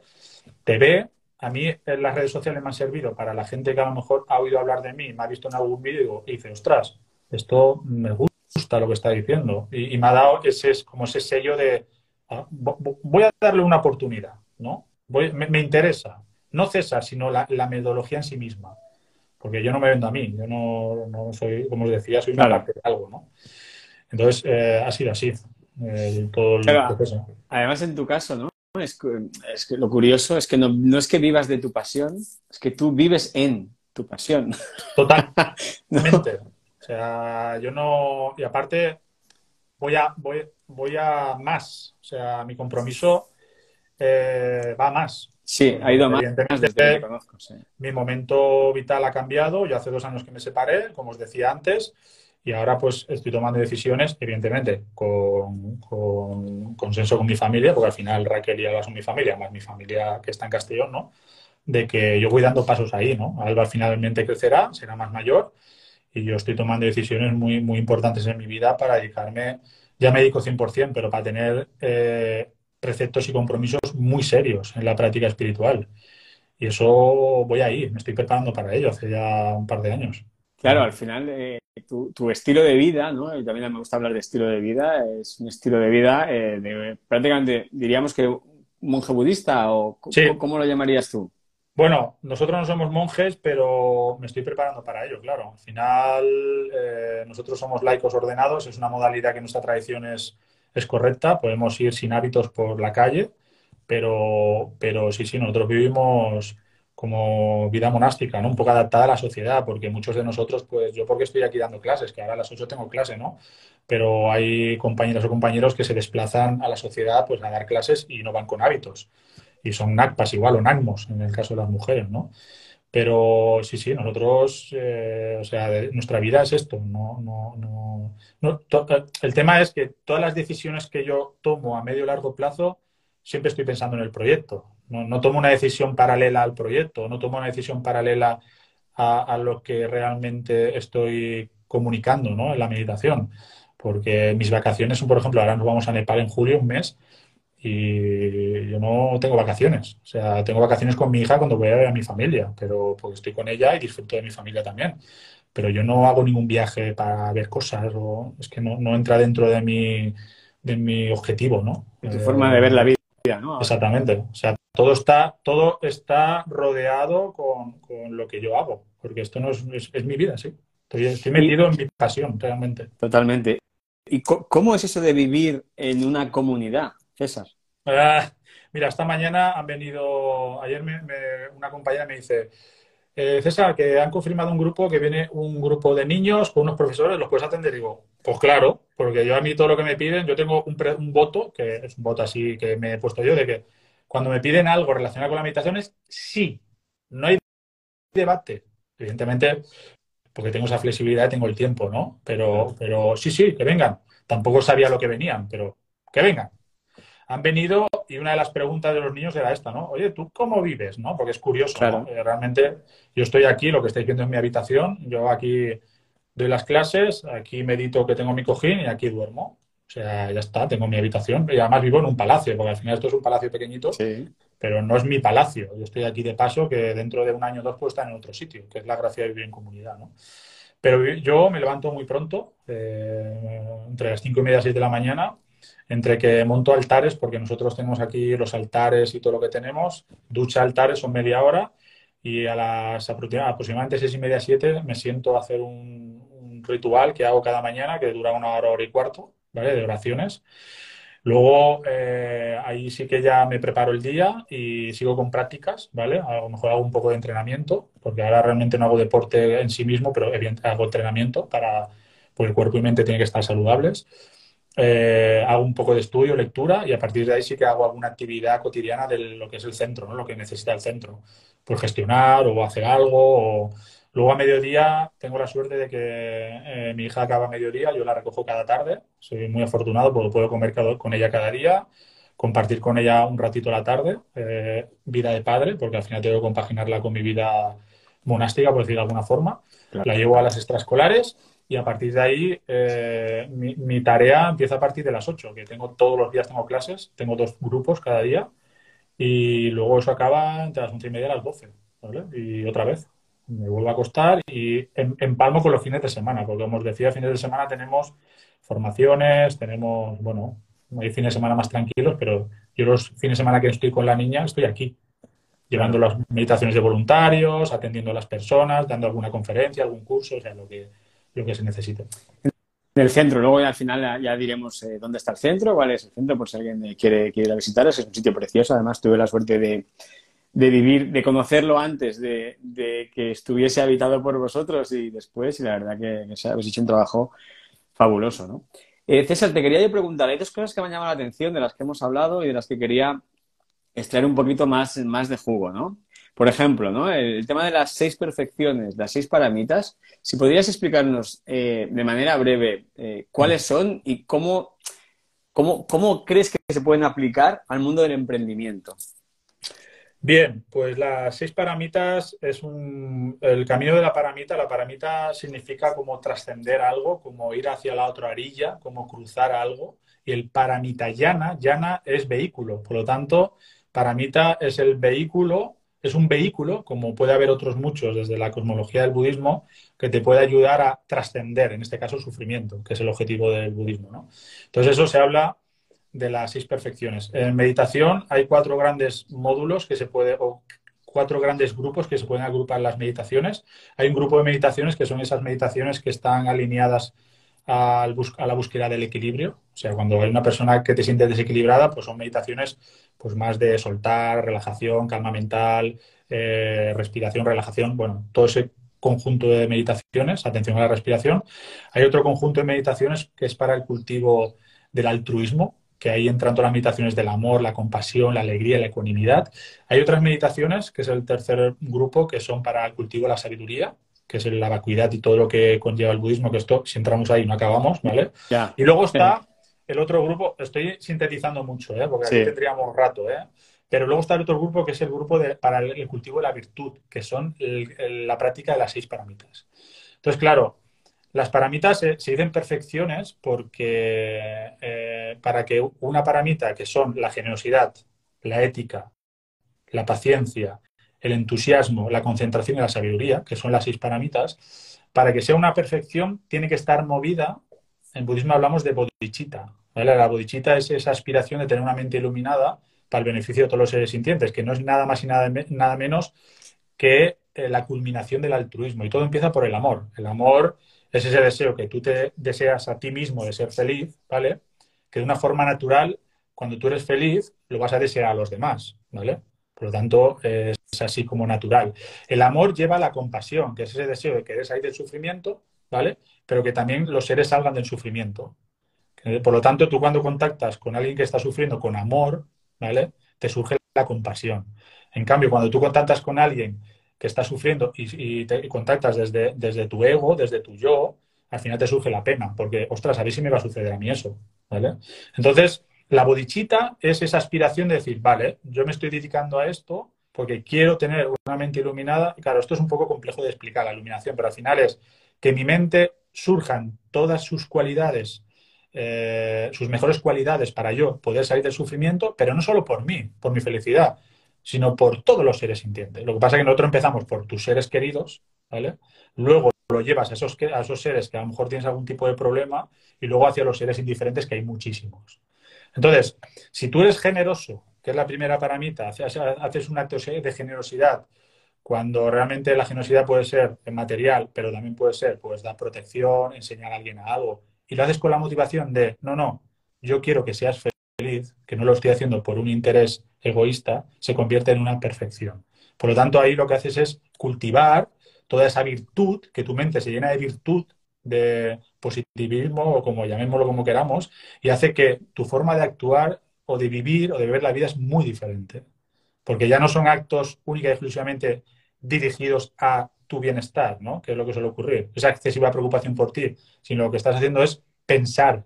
te ve. A mí en las redes sociales me han servido para la gente que a lo mejor ha oído hablar de mí, me ha visto en algún vídeo y dice, ostras, esto me gusta lo que está diciendo. Y, me ha dado ese, como ese sello de, ah, voy a darle una oportunidad, ¿no? me, interesa. No César, sino la, metodología en sí misma. Porque yo no me vendo a mí, yo no, soy, como os decía, soy una parte de algo, ¿no? Entonces, eh, ha sido así eh, todo el proceso. Además, en tu caso, ¿no? Es que, lo curioso es que no, es que vivas de tu pasión, es que tú vives en tu pasión. *laughs* Totalmente. O sea, yo no. Y aparte, voy a, voy, voy a más. O sea, mi compromiso eh, va más. Sí, ha ido más. Evidentemente, mi momento vital ha cambiado. Yo hace dos años que me separé, como os decía antes. Y ahora pues estoy tomando decisiones, evidentemente, con, consenso con mi familia, porque al final Raquel y Alba son mi familia, más mi familia que está en Castellón, ¿no? De que yo voy dando pasos ahí, ¿no? Alba finalmente crecerá, será más mayor y yo estoy tomando decisiones muy, muy importantes en mi vida para dedicarme, ya me dedico 100%, pero para tener eh, preceptos y compromisos muy serios en la práctica espiritual. Y eso voy ahí, me estoy preparando para ello hace ya un par de años. Claro, al final eh, tu, estilo de vida, ¿no? Y también me gusta hablar de estilo de vida, es un estilo de vida eh, de, prácticamente, diríamos que monje budista o ¿cómo, lo llamarías tú? Bueno, nosotros no somos monjes, pero me estoy preparando para ello, claro. Al final, eh, nosotros somos laicos ordenados, es una modalidad que nuestra tradición es, es correcta, podemos ir sin hábitos por la calle, pero, pero sí, sí, nosotros vivimos como vida monástica, ¿no? Un poco adaptada a la sociedad, porque muchos de nosotros, pues yo porque estoy aquí dando clases, que ahora a las 8 tengo clase, ¿no? Pero hay compañeros o compañeros que se desplazan a la sociedad pues a dar clases y no van con hábitos. Y son NACPAS igual o NACMOS en el caso de las mujeres, ¿no? Pero sí, sí, nosotros, eh, o sea, nuestra vida es esto. No, no, no, no el tema es que todas las decisiones que yo tomo a medio y largo plazo, siempre estoy pensando en el proyecto. No, tomo una decisión paralela al proyecto, no tomo una decisión paralela a, lo que realmente estoy comunicando ¿no? en la meditación. Porque mis vacaciones son, por ejemplo, ahora nos vamos a Nepal en julio, un mes, y yo no tengo vacaciones. O sea, tengo vacaciones con mi hija cuando voy a ver a mi familia, pero porque estoy con ella y disfruto de mi familia también. Pero yo no hago ningún viaje para ver cosas, o es que no, no entra dentro de mi, de mi objetivo, ¿no? tu forma de ver la vida. Exactamente. O sea, todo está, todo está rodeado con, lo que yo hago, porque esto no es, es, mi vida, sí. Estoy, metido en mi pasión, realmente. Totalmente. ¿Y cómo es eso de vivir en una comunidad, César? Ah, mira, esta mañana han venido, ayer una compañera me dice, eh, César, que han confirmado un grupo, que viene un grupo de niños con unos profesores, ¿los puedes atender? Digo, pues claro, porque yo a mí todo lo que me piden, yo tengo un, un, voto, que es un voto así que me he puesto yo, de que cuando me piden algo relacionado con la meditación es sí, no hay debate. Evidentemente, porque tengo esa flexibilidad tengo el tiempo, ¿no? Pero, pero sí, sí, que vengan. Tampoco sabía lo que venían, pero que vengan. Han venido y una de las preguntas de los niños era esta, ¿no? Oye, ¿tú cómo vives? ¿no? Porque es curioso, ¿no? Eh, realmente yo estoy aquí, lo que estáis viendo en mi habitación, yo aquí doy las clases, aquí medito que tengo mi cojín y aquí duermo. O sea, ya está, tengo mi habitación y además vivo en un palacio, porque al final esto es un palacio pequeñito, pero no es mi palacio. Yo estoy aquí de paso que dentro de un año o dos puedo estar en otro sitio, que es la gracia de vivir en comunidad, ¿no? Pero yo me levanto muy pronto, eh, entre las cinco y media y seis de la mañana, entre que monto altares, porque nosotros tenemos aquí los altares y todo lo que tenemos, ducha altares son media hora, y a las aproximadamente seis y media, siete me siento a hacer un, ritual que hago cada mañana que dura una hora, hora y cuarto, ¿vale? De oraciones. Luego, eh, ahí sí que ya me preparo el día y sigo con prácticas, ¿vale? A lo mejor hago un poco de entrenamiento, porque ahora realmente no hago deporte en sí mismo, pero hago entrenamiento para, pues el cuerpo y mente tienen que estar saludables. Eh, hago un poco de estudio, lectura, y a partir de ahí sí que hago alguna actividad cotidiana de lo que es el centro, ¿no? Lo que necesita el centro. Por gestionar o hacer algo, o Luego a mediodía tengo la suerte de que eh, mi hija acaba a mediodía, yo la recojo cada tarde, soy muy afortunado porque puedo comer con ella cada día, compartir con ella un ratito la tarde, eh, vida de padre, porque al final tengo que compaginarla con mi vida monástica, por decir de alguna forma. La llevo a las extraescolares y a partir de ahí eh, mi, tarea empieza a partir de las 8, que tengo todos los días tengo clases, tengo dos grupos cada día y luego eso acaba entre las 11 y media a las 12, ¿vale? Y otra vez me vuelvo a acostar y empalmo con los fines de semana, porque como os decía, fines de semana tenemos formaciones, tenemos, bueno, hay fines de semana más tranquilos, pero yo los fines de semana que estoy con la niña estoy aquí, llevando las meditaciones de voluntarios, atendiendo a las personas, dando alguna conferencia, algún curso, o sea, lo que, lo que se necesite. En el centro, luego al final ya, diremos eh, dónde está el centro, cuál es el centro, por si alguien quiere, quiere ir a visitar. Es un sitio precioso, además tuve la suerte de, de vivir, de conocerlo antes de, que estuviese habitado por vosotros y después, y la verdad que, que habéis hecho un trabajo fabuloso, ¿no? Eh, César, te quería yo preguntar, hay dos cosas que me han llamado la atención, de las que hemos hablado y de las que quería extraer un poquito más, más de jugo, ¿no? Por ejemplo, ¿no? El, tema de las seis perfecciones, las seis paramitas, si podrías explicarnos eh, de manera breve eh, cuáles son y cómo, cómo, cómo crees que se pueden aplicar al mundo del emprendimiento. Bien, pues las seis paramitas es un, el camino de la paramita. La paramita significa como trascender algo, como ir hacia la otra orilla, como cruzar algo. Y el paramita llana, llana es vehículo. Por lo tanto, paramita es el vehículo, es un vehículo, como puede haber otros muchos desde la cosmología del budismo, que te puede ayudar a trascender, en este caso, el sufrimiento, que es el objetivo del budismo. ¿no? Entonces, eso se habla de las seis perfecciones. En meditación hay cuatro grandes módulos que se puede, o cuatro grandes grupos que se pueden agrupar las meditaciones. Hay un grupo de meditaciones que son esas meditaciones que están alineadas al a la búsqueda del equilibrio. O sea, cuando hay una persona que te siente desequilibrada, pues son meditaciones pues más de soltar, relajación, calma mental, eh, respiración, relajación, bueno, todo ese conjunto de meditaciones, atención a la respiración. Hay otro conjunto de meditaciones que es para el cultivo del altruismo, que ahí entran todas las meditaciones del amor, la compasión, la alegría, la ecuanimidad. Hay otras meditaciones, que es el tercer grupo, que son para el cultivo de la sabiduría, que es la vacuidad y todo lo que conlleva el budismo, que esto, si entramos ahí, no acabamos, ¿vale? Y luego está el otro grupo, estoy sintetizando mucho, ¿eh? porque aquí tendríamos rato, ¿eh? Pero luego está el otro grupo que es el grupo de, para el, cultivo de la virtud, que son la práctica de las seis paramitas. Entonces, claro, las paramitas se, dicen perfecciones porque eh, para que una paramita, que son la generosidad, la ética, la paciencia, el entusiasmo, la concentración y la sabiduría, que son las seis paramitas, para que sea una perfección tiene que estar movida. En budismo hablamos de bodhicitta. La bodhicitta es esa aspiración de tener una mente iluminada para el beneficio de todos los seres sintientes, que no es nada más y nada, menos que eh, la culminación del altruismo. Y todo empieza por el amor. El amor es ese deseo que tú te deseas a ti mismo de ser feliz, ¿vale? Que de una forma natural, cuando tú eres feliz, lo vas a desear a los demás, ¿vale? Por lo tanto, es así como natural. El amor lleva a la compasión, que es ese deseo de querer salir del sufrimiento, ¿vale? Pero que también los seres salgan del sufrimiento. Por lo tanto, tú cuando contactas con alguien que está sufriendo con amor, ¿vale? Te surge la compasión. En cambio, cuando tú contactas con alguien que estás sufriendo y, te contactas desde, desde tu ego, desde tu yo, al final te surge la pena, porque, ostras, a ver si me va a suceder a mí eso, ¿vale? Entonces, la bodichita es esa aspiración de decir, vale, yo me estoy dedicando a esto porque quiero tener una mente iluminada. Claro, esto es un poco complejo de explicar, la iluminación, pero al final es que en mi mente surjan todas sus cualidades, eh, sus mejores cualidades para yo poder salir del sufrimiento, pero no solo por mí, por mi felicidad, sino por todos los seres sintientes. Lo que pasa es que nosotros empezamos por tus seres queridos, ¿vale? Luego lo llevas a esos, a esos seres que a lo mejor tienes algún tipo de problema y luego hacia los seres indiferentes que hay muchísimos. Entonces, si tú eres generoso, que es la primera paramita, haces, haces un acto de generosidad cuando realmente la generosidad puede ser material, pero también puede ser, pues, dar protección, enseñar a alguien a algo, y lo haces con la motivación de, no, no, yo quiero que seas feliz, que no lo estoy haciendo por un interés egoísta, se convierte en una perfección. Por lo tanto, ahí lo que haces es cultivar toda esa virtud, que tu mente se llena de virtud, de positivismo o como llamémoslo como queramos, y hace que tu forma de actuar o de vivir o de ver la vida es muy diferente. Porque ya no son actos única y exclusivamente dirigidos a tu bienestar, ¿no? Que es lo que suele ocurrir. Esa excesiva preocupación por ti, sino lo que estás haciendo es pensar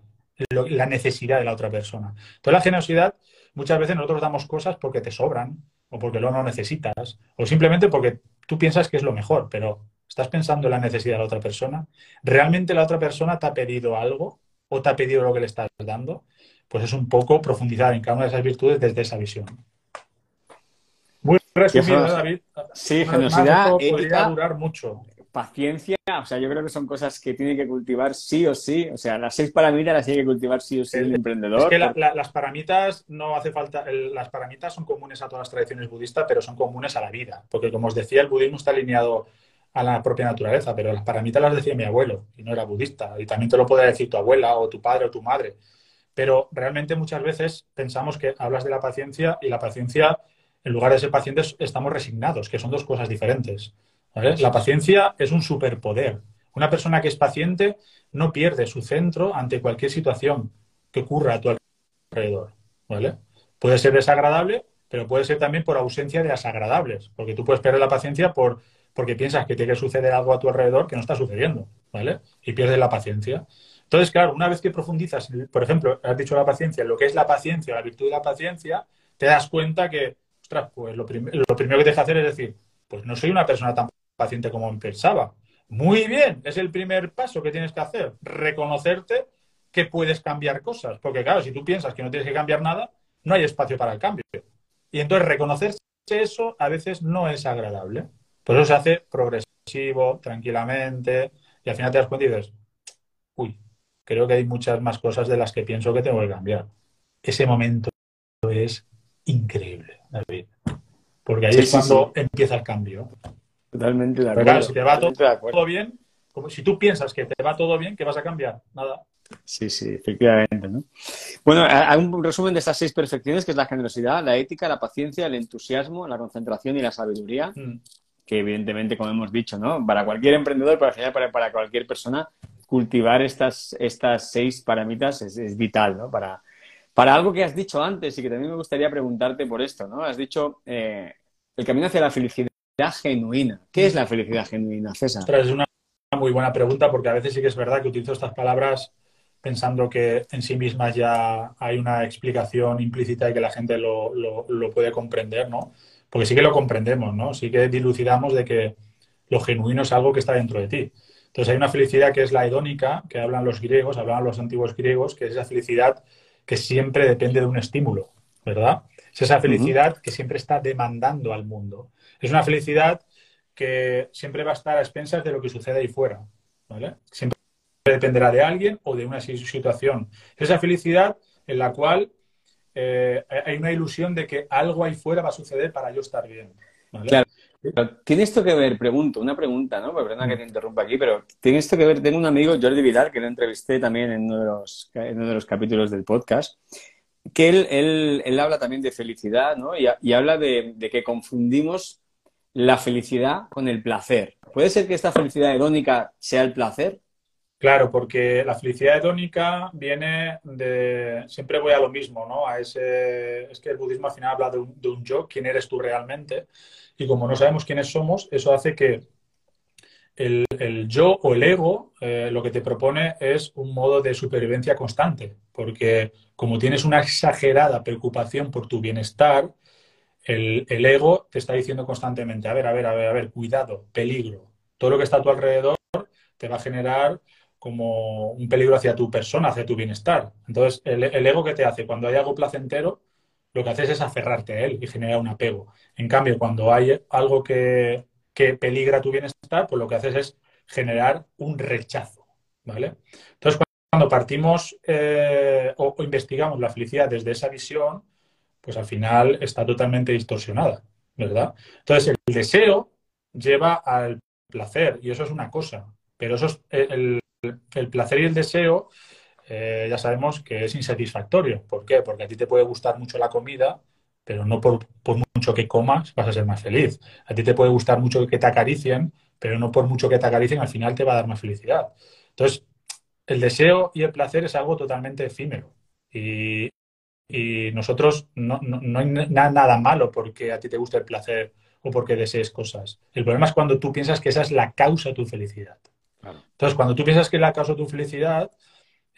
la necesidad de la otra persona. Entonces la generosidad, muchas veces nosotros damos cosas porque te sobran o porque lo no necesitas o simplemente porque tú piensas que es lo mejor, pero ¿estás pensando en la necesidad de la otra persona? ¿Realmente la otra persona te ha pedido algo o te ha pedido lo que le estás dando? Pues es un poco profundizar en cada una de esas virtudes desde esa visión. Muy resumido, David. Sí, generosidad, podría durar mucho paciencia, o sea, yo creo que son cosas que tiene que cultivar sí o sí. O sea, las seis paramitas las tiene que cultivar sí o sí el, emprendedor. Es que las paramitas no hace falta, las paramitas son comunes a todas las tradiciones budistas, pero son comunes a la vida. Porque como os decía, el budismo está alineado a la propia naturaleza, pero las paramitas las decía mi abuelo y no era budista. Y también te lo puede decir tu abuela o tu padre o tu madre. Pero realmente muchas veces pensamos que hablas de la paciencia y la paciencia, en lugar de ser pacientes, estamos resignados, que son dos cosas diferentes. La paciencia es un superpoder. Una persona que es paciente no pierde su centro ante cualquier situación que ocurra a tu alrededor. ¿vale? Puede ser desagradable, pero puede ser también por ausencia de desagradables, porque tú puedes perder la paciencia por, porque piensas que tiene que suceder algo a tu alrededor que no está sucediendo, ¿vale? Y pierdes la paciencia. Entonces, claro, una vez que profundizas, por ejemplo, has dicho la paciencia, lo que es la paciencia, la virtud de la paciencia, te das cuenta que, ostras, pues lo, primero que tienes que hacer es decir, pues no soy una persona tan paciente como pensaba. Muy bien, es el primer paso que tienes que hacer, reconocerte que puedes cambiar cosas, porque claro, si tú piensas que no tienes que cambiar nada, no hay espacio para el cambio. Y entonces reconocerse eso a veces no es agradable. Por eso se hace progresivo, tranquilamente, y al final te das cuenta y dices, uy, creo que hay muchas más cosas de las que pienso que tengo que cambiar. Ese momento es increíble, David. Porque ahí es cuando empieza el cambio. Totalmente de acuerdo. Pero claro, si te va todo, bien, como si tú piensas que te va todo bien, ¿qué vas a cambiar? Nada. Sí, sí, efectivamente. ¿no? Bueno, hay un resumen de estas seis perfecciones, que es la generosidad, la ética, la paciencia, el entusiasmo, la concentración y la sabiduría, mm. que evidentemente, como hemos dicho, ¿no? para cualquier emprendedor, para, para, para cualquier persona, cultivar estas, estas seis paramitas es, es vital, ¿no? Para, para algo que has dicho antes y que también me gustaría preguntarte por esto, ¿no? Has dicho eh, el camino hacia la felicidad genuina. ¿Qué es la felicidad genuina, César? Es una muy buena pregunta porque a veces sí que es verdad que utilizo estas palabras pensando que en sí mismas ya hay una explicación implícita y que la gente lo, puede comprender, ¿no? Porque sí que lo comprendemos, ¿no? Sí que dilucidamos de que lo genuino es algo que está dentro de ti. Entonces hay una felicidad que es la hedónica, que hablan los griegos, hablaban los antiguos griegos, que es esa felicidad que siempre depende de un estímulo, ¿verdad? Es esa felicidad que siempre está demandando al mundo. Es una felicidad que siempre va a estar a expensas de lo que sucede ahí fuera, ¿vale? Siempre dependerá de alguien o de una situación. esa felicidad en la cual eh, hay una ilusión de que algo ahí fuera va a suceder para yo estar bien. Claro. Tiene esto que ver, pregunto, una pregunta, ¿no? Perdona que te interrumpa aquí, pero tiene esto que ver, tengo un amigo, Jordi Vidal, que lo entrevisté también en uno de los, capítulos del podcast, que él, habla también de felicidad, ¿no? Y, habla de, que confundimos la felicidad con el placer. ¿Puede ser que esta felicidad hedónica sea el placer? Claro, porque la felicidad hedónica viene de. Siempre voy a lo mismo, ¿no? Es que el budismo al final habla de un, yo, quién eres tú realmente. Y como no sabemos quiénes somos, eso hace que el, yo o el ego eh, lo que te propone es un modo de supervivencia constante. Porque como tienes una exagerada preocupación por tu bienestar, el, ego te está diciendo constantemente, a ver, a ver, a ver, a ver, cuidado, peligro. Todo lo que está a tu alrededor te va a generar como un peligro hacia tu persona, hacia tu bienestar. Entonces, el, ego que te hace cuando hay algo placentero, lo que haces es aferrarte a él y generar un apego. En cambio, cuando hay algo que, peligra tu bienestar, pues lo que haces es generar un rechazo, ¿vale? Entonces, cuando partimos eh, o investigamos la felicidad desde esa visión, pues al final está totalmente distorsionada, ¿verdad? Entonces, el deseo lleva al placer y eso es una cosa. Pero eso es el, el placer y el deseo, eh, ya sabemos que es insatisfactorio. ¿Por qué? Porque a ti te puede gustar mucho la comida, pero no por, mucho que comas vas a ser más feliz. A ti te puede gustar mucho que te acaricien, pero no por mucho que te acaricien al final te va a dar más felicidad. Entonces, el deseo y el placer es algo totalmente efímero. Y, nosotros no, no, hay nada malo porque a ti te gusta el placer o porque desees cosas. El problema es cuando tú piensas que esa es la causa de tu felicidad. Entonces, cuando tú piensas que la causa de tu felicidad,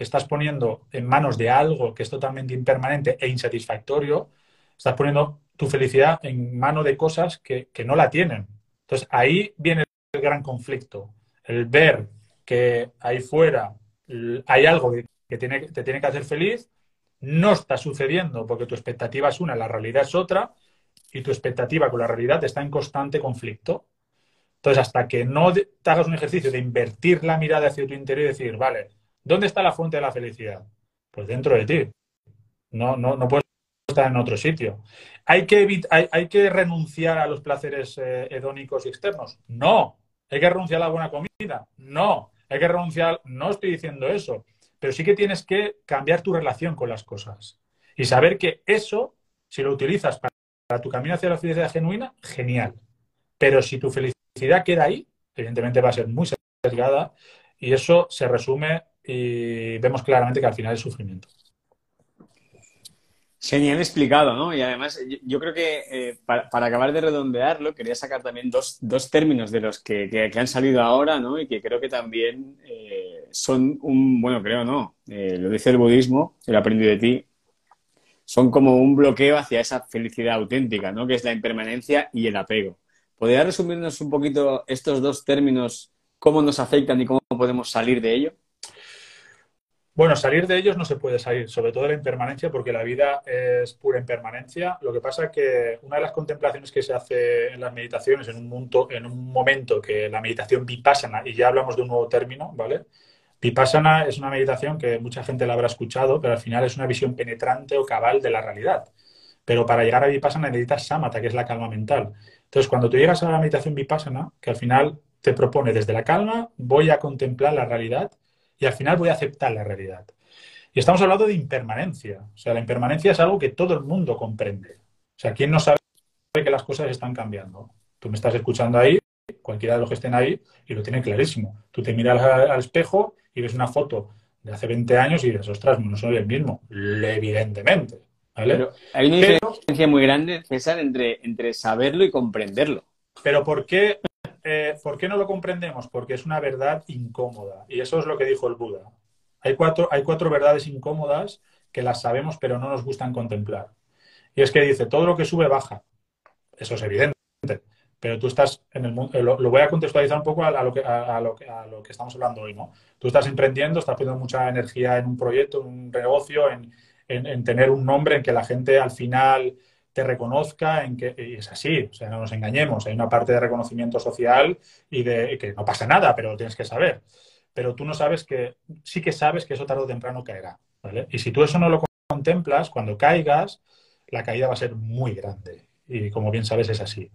estás poniendo en manos de algo que es totalmente impermanente e insatisfactorio, estás poniendo tu felicidad en manos de cosas que, no la tienen. Entonces, ahí viene el gran conflicto. El ver que ahí fuera hay algo que tiene, te tiene que hacer feliz, no está sucediendo porque tu expectativa es una, la realidad es otra, y tu expectativa con la realidad está en constante conflicto. Entonces, hasta que no te hagas un ejercicio de invertir la mirada hacia tu interior y decir, vale, ¿dónde está la fuente de la felicidad? Pues dentro de ti. No, no, no puedes estar en otro sitio. ¿Hay que, hay, que renunciar a los placeres eh, hedónicos y externos? No. ¿Hay que renunciar a la buena comida? No. ¿Hay que renunciar? No estoy diciendo eso. Pero sí que tienes que cambiar tu relación con las cosas. Y saber que eso, si lo utilizas para, para tu camino hacia la felicidad genuina, genial. Pero si tu felicidad queda ahí, evidentemente va a ser muy sesgada y eso se resume y vemos claramente que al final es sufrimiento. Genial explicado, ¿no? Y además, yo, creo que eh, para, acabar de redondearlo, quería sacar también dos, términos de los que, han salido ahora, ¿no? Y que creo que también eh, son un, bueno, creo no, eh, lo dice el budismo, el aprendido de ti, son como un bloqueo hacia esa felicidad auténtica, ¿no? Que es la impermanencia y el apego. ¿Podría resumirnos un poquito estos dos términos, cómo nos afectan y cómo podemos salir de ello? Bueno, salir de ellos no se puede salir, sobre todo de la impermanencia, porque la vida es pura impermanencia. Lo que pasa es que una de las contemplaciones que se hace en las meditaciones, en un, momento, en un momento que la meditación vipassana, y ya hablamos de un nuevo término, ¿vale? Vipassana es una meditación que mucha gente la habrá escuchado, pero al final es una visión penetrante o cabal de la realidad. Pero para llegar a Vipassana necesitas samatha, que es la calma mental. Entonces, cuando tú llegas a la meditación vipassana, que al final te propone desde la calma, voy a contemplar la realidad y al final voy a aceptar la realidad. Y estamos hablando de impermanencia. O sea, la impermanencia es algo que todo el mundo comprende. O sea, ¿quién no sabe que las cosas están cambiando? Tú me estás escuchando ahí, cualquiera de los que estén ahí, y lo tiene clarísimo. Tú te miras al, espejo y ves una foto de hace 20 años y dices, ostras, no soy el mismo. Evidentemente. Pero hay una diferencia muy grande, César, entre, entre saberlo y comprenderlo. Pero ¿por qué, eh, ¿por qué no lo comprendemos? Porque es una verdad incómoda. Y eso es lo que dijo el Buda. Hay cuatro, hay cuatro verdades incómodas que las sabemos pero no nos gustan contemplar. Y es que dice, todo lo que sube baja. Eso es evidente. Pero tú estás en el mundo, lo, voy a contextualizar un poco a, lo que, a, lo que, a lo que estamos hablando hoy, ¿no? Tú estás emprendiendo, estás poniendo mucha energía en un proyecto, en un negocio, en, en, tener un nombre en que la gente al final reconozca, en que y es así, o sea, no nos engañemos, hay una parte de reconocimiento social y de que no pasa nada, pero lo tienes que saber. Pero tú no sabes que, sí que sabes que eso tarde o temprano caerá. Y si tú eso no lo contemplas, cuando caigas, la caída va a ser muy grande. Y como bien sabes, es así.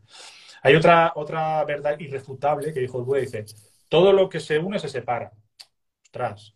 Hay otra, otra verdad irrefutable que dijo el Buda, dice, todo lo que se une se separa. Ostras,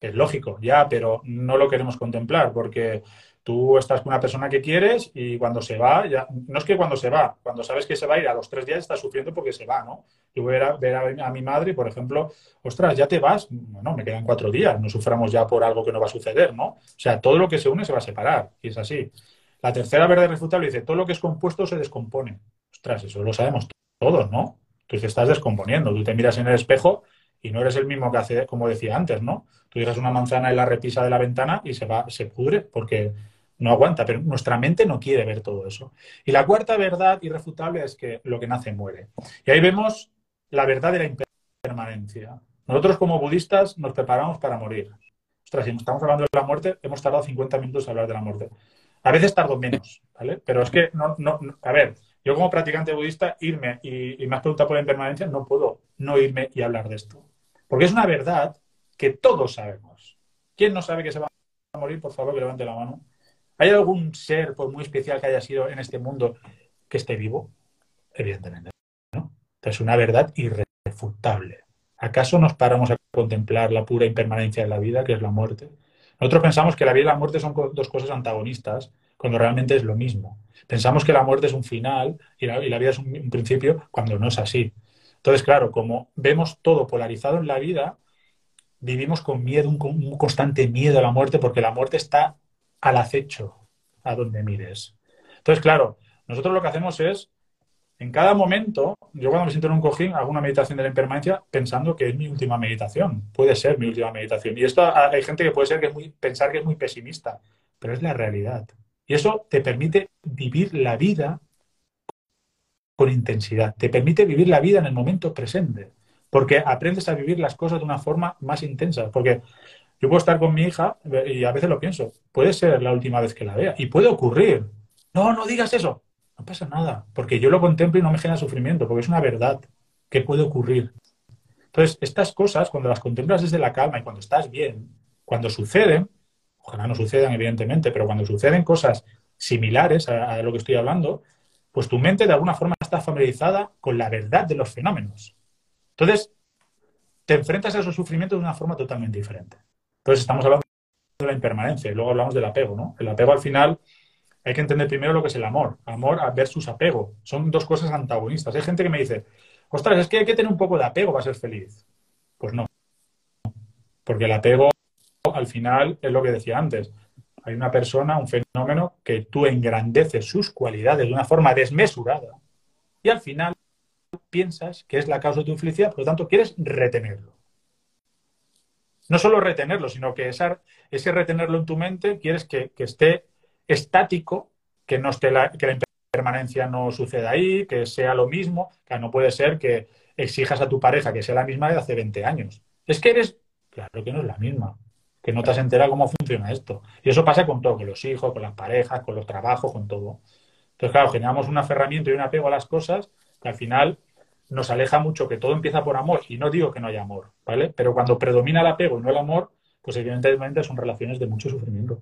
es lógico, ya, pero no lo queremos contemplar porque tú estás con una persona que quieres y cuando se va, ya, no es que cuando se va, cuando sabes que se va a ir a los tres días estás sufriendo porque se va, ¿no? Yo voy a ver a, mi madre y, por ejemplo, ostras, ya te vas, bueno, me quedan cuatro días, no suframos ya por algo que no va a suceder, ¿no? O sea, todo lo que se une se va a separar y es así. La tercera verdad irrefutable dice, todo lo que es compuesto se descompone. Ostras, eso lo sabemos todos, ¿no? Tú te estás descomponiendo, tú te miras en el espejo y no eres el mismo que hace, como decía antes, ¿no? Tú dejas una manzana en la repisa de la ventana y se va, se pudre porque no aguanta, pero nuestra mente no quiere ver todo eso. Y la cuarta verdad irrefutable es que lo que nace muere. Y ahí vemos la verdad de la impermanencia. Nosotros como budistas nos preparamos para morir. Ostras, si estamos hablando de la muerte, hemos tardado 50 minutos en hablar de la muerte. A veces tardo menos, ¿vale? Pero es que, no, no, a ver, yo como practicante budista, irme y, y me has por la impermanencia, no puedo no irme y hablar de esto. Porque es una verdad que todos sabemos. ¿Quién no sabe que se va a morir? Por favor, que levante la mano. ¿Hay algún ser, por muy especial que haya sido en este mundo, que esté vivo? Evidentemente, ¿no? Es una verdad irrefutable. ¿Acaso nos paramos a contemplar la pura impermanencia de la vida, que es la muerte? Nosotros pensamos que la vida y la muerte son dos cosas antagonistas, cuando realmente es lo mismo. Pensamos que la muerte es un final y la, vida es un, principio, cuando no es así. Entonces, claro, como vemos todo polarizado en la vida, vivimos con miedo, un, un constante miedo a la muerte, porque la muerte está al acecho a donde mires. Entonces, claro, nosotros lo que hacemos es en cada momento, yo cuando me siento en un cojín, hago una meditación de la impermanencia pensando que es mi última meditación. Puede ser mi última meditación. Y esto hay gente que puede ser que es muy, pensar que es muy pesimista, pero es la realidad. Y eso te permite vivir la vida con intensidad. Te permite vivir la vida en el momento presente. Porque aprendes a vivir las cosas de una forma más intensa. Porque yo puedo estar con mi hija y a veces lo pienso. Puede ser la última vez que la vea. Y puede ocurrir. No, no digas eso. No pasa nada, porque yo lo contemplo y no me genera sufrimiento, porque es una verdad que puede ocurrir. Entonces, estas cosas, cuando las contemplas desde la calma y cuando estás bien, cuando suceden, ojalá no sucedan, evidentemente, pero cuando suceden cosas similares a, lo que estoy hablando, pues tu mente de alguna forma está familiarizada con la verdad de los fenómenos. Entonces, te enfrentas a esos sufrimientos de una forma totalmente diferente. Entonces, estamos hablando de la impermanencia y luego hablamos del apego, ¿no? El apego al final hay que entender primero lo que es el amor. Amor versus apego. Son dos cosas antagonistas. Hay gente que me dice, ostras, es que hay que tener un poco de apego para ser feliz. Pues no. Porque el apego, al final, es lo que decía antes. Hay una persona, un fenómeno, que tú engrandeces sus cualidades de una forma desmesurada. Y al final piensas que es la causa de tu felicidad, por lo tanto, quieres retenerlo. No solo retenerlo, sino que ese retenerlo en tu mente quieres que esté estático, que, no esté la, que la permanencia no suceda ahí, que sea lo mismo. que no puede ser que exijas a tu pareja que sea la misma de hace 20 años. Es que eres, claro que no es la misma, que no te has enterado cómo funciona esto. Y eso pasa con todo, con los hijos, con las parejas, con los trabajos, con todo. Entonces, claro, generamos un aferramiento y un apego a las cosas que al final nos aleja mucho, que todo empieza por amor. Y no digo que no haya amor, ¿vale? Pero cuando predomina el apego y no el amor, pues evidentemente son relaciones de mucho sufrimiento.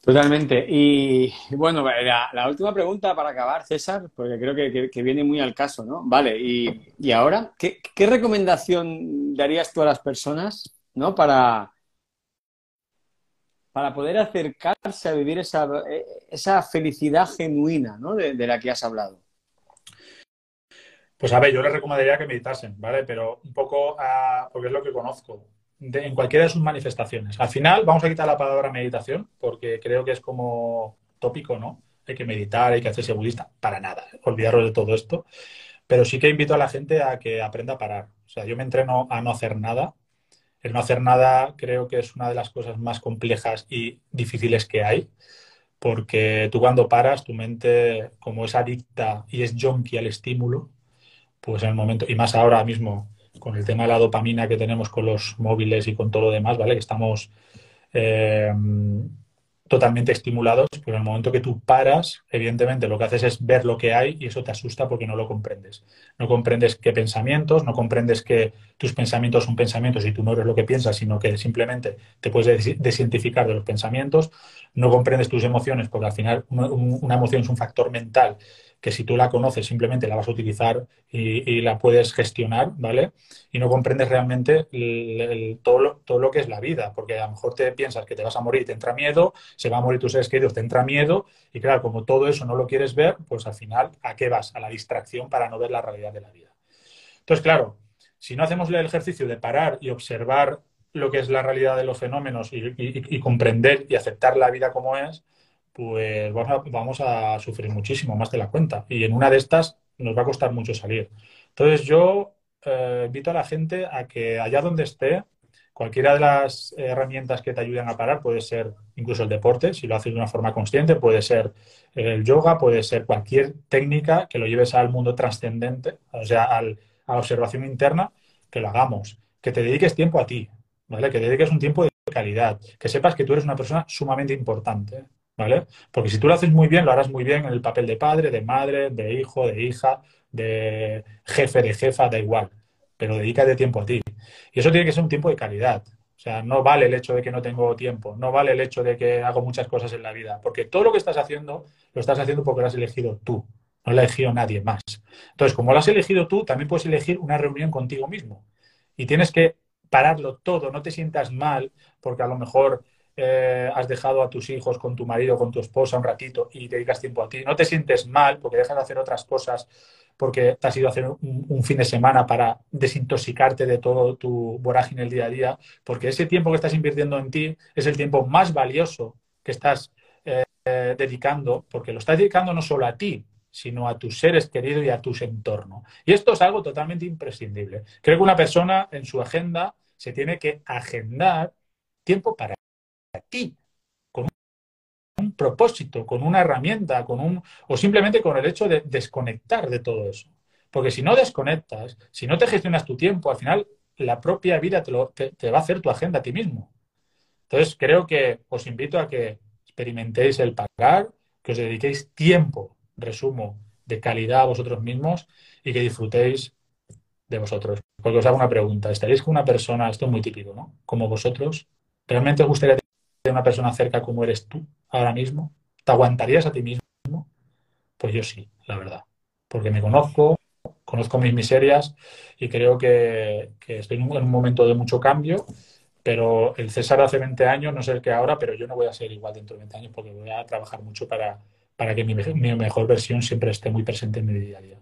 Totalmente. Y bueno, la, última pregunta para acabar, César, porque creo que, viene muy al caso, ¿no? Vale, y, ahora, ¿qué, recomendación darías tú a las personas, ¿no? Para, para poder acercarse a vivir esa, esa felicidad genuina, ¿no? De la que has hablado. Pues a ver, yo les recomendaría que meditasen, ¿vale? Pero un poco, a, porque es lo que conozco en cualquiera de sus manifestaciones. Al final vamos a quitar la palabra meditación porque creo que es como tópico, ¿no? Hay que meditar, hay que hacerse budista, para nada, olvidaros de todo esto. Pero sí que invito a la gente a que aprenda a parar. O sea, yo me entreno a no hacer nada. El no hacer nada creo que es una de las cosas más complejas y difíciles que hay, porque tú cuando paras, tu mente, como es adicta y es junkie al estímulo, pues en el momento, y más ahora mismo con el tema de la dopamina que tenemos con los móviles y con todo lo demás, ¿vale? Que estamos eh, totalmente estimulados, pero en el momento que tú paras, evidentemente lo que haces es ver lo que hay y eso te asusta porque no lo comprendes. No comprendes qué pensamientos, no comprendes que tus pensamientos son pensamientos y tú no eres lo que piensas, sino que simplemente te puedes desidentificar de los pensamientos, no comprendes tus emociones porque al final una emoción es un factor mental que si tú la conoces simplemente la vas a utilizar y, la puedes gestionar, ¿vale? Y no comprendes realmente todo, lo, todo lo que es la vida, porque a lo mejor te piensas que te vas a morir te entra miedo, se va a morir tus seres queridos, te entra miedo, y claro, como todo eso no lo quieres ver, pues al final, ¿a qué vas? A la distracción para no ver la realidad de la vida. Entonces, claro, si no hacemos el ejercicio de parar y observar lo que es la realidad de los fenómenos y comprender y aceptar la vida como es, pues vamos a, sufrir muchísimo más de la cuenta. Y en una de estas nos va a costar mucho salir. Entonces yo eh, invito a la gente a que allá donde esté, cualquiera de las herramientas que te ayuden a parar, puede ser incluso el deporte, si lo haces de una forma consciente, puede ser el yoga, puede ser cualquier técnica que lo lleves al mundo trascendente, o sea, a la observación interna, que lo hagamos, que te dediques tiempo a ti, ¿vale? Que dediques un tiempo de calidad, que sepas que tú eres una persona sumamente importante. ¿Vale? Porque si tú lo haces muy bien, lo harás muy bien en el papel de padre, de madre, de hijo, de hija, de jefe, de jefa, da igual. Pero dedícate tiempo a ti. Y eso tiene que ser un tiempo de calidad. O sea, no vale el hecho de que no tengo tiempo, no vale el hecho de que hago muchas cosas en la vida, porque todo lo que estás haciendo lo estás haciendo porque lo has elegido tú. no la ha elegido nadie más. Entonces, como lo has elegido tú, también puedes elegir una reunión contigo mismo. Y tienes que pararlo todo, no te sientas mal porque a lo mejor eh, has dejado a tus hijos con tu marido, con tu esposa un ratito y dedicas tiempo a ti. No te sientes mal porque dejas de hacer otras cosas porque te has ido a hacer un, fin de semana para desintoxicarte de todo tu vorágine el día a día, porque ese tiempo que estás invirtiendo en ti es el tiempo más valioso que estás eh, dedicando, porque lo estás dedicando no solo a ti, sino a tus seres queridos y a tus entornos. Y esto es algo totalmente imprescindible. Creo que una persona en su agenda se tiene que agendar tiempo para con un propósito, con una herramienta, con un o simplemente con el hecho de desconectar de todo eso. Porque si no desconectas, si no te gestionas tu tiempo, al final la propia vida te, te, va a hacer tu agenda a ti mismo. Entonces, creo que os invito a que experimentéis el pagar, que os dediquéis tiempo, resumo, de calidad a vosotros mismos y que disfrutéis de vosotros. Porque os hago una pregunta. ¿Estaréis con una persona, esto es muy típico, ¿no? Como vosotros. ¿Realmente os gustaría tener una persona cerca como eres tú ahora mismo? ¿Te aguantarías a ti mismo? Pues yo sí, la verdad. Porque me conozco, conozco mis miserias y creo que, estoy en un, momento de mucho cambio. Pero el César hace 20 años no sé el que ahora, pero yo no voy a ser igual dentro de 20 años porque voy a trabajar mucho para, para que mi, mi mejor versión siempre esté muy presente en mi día a día.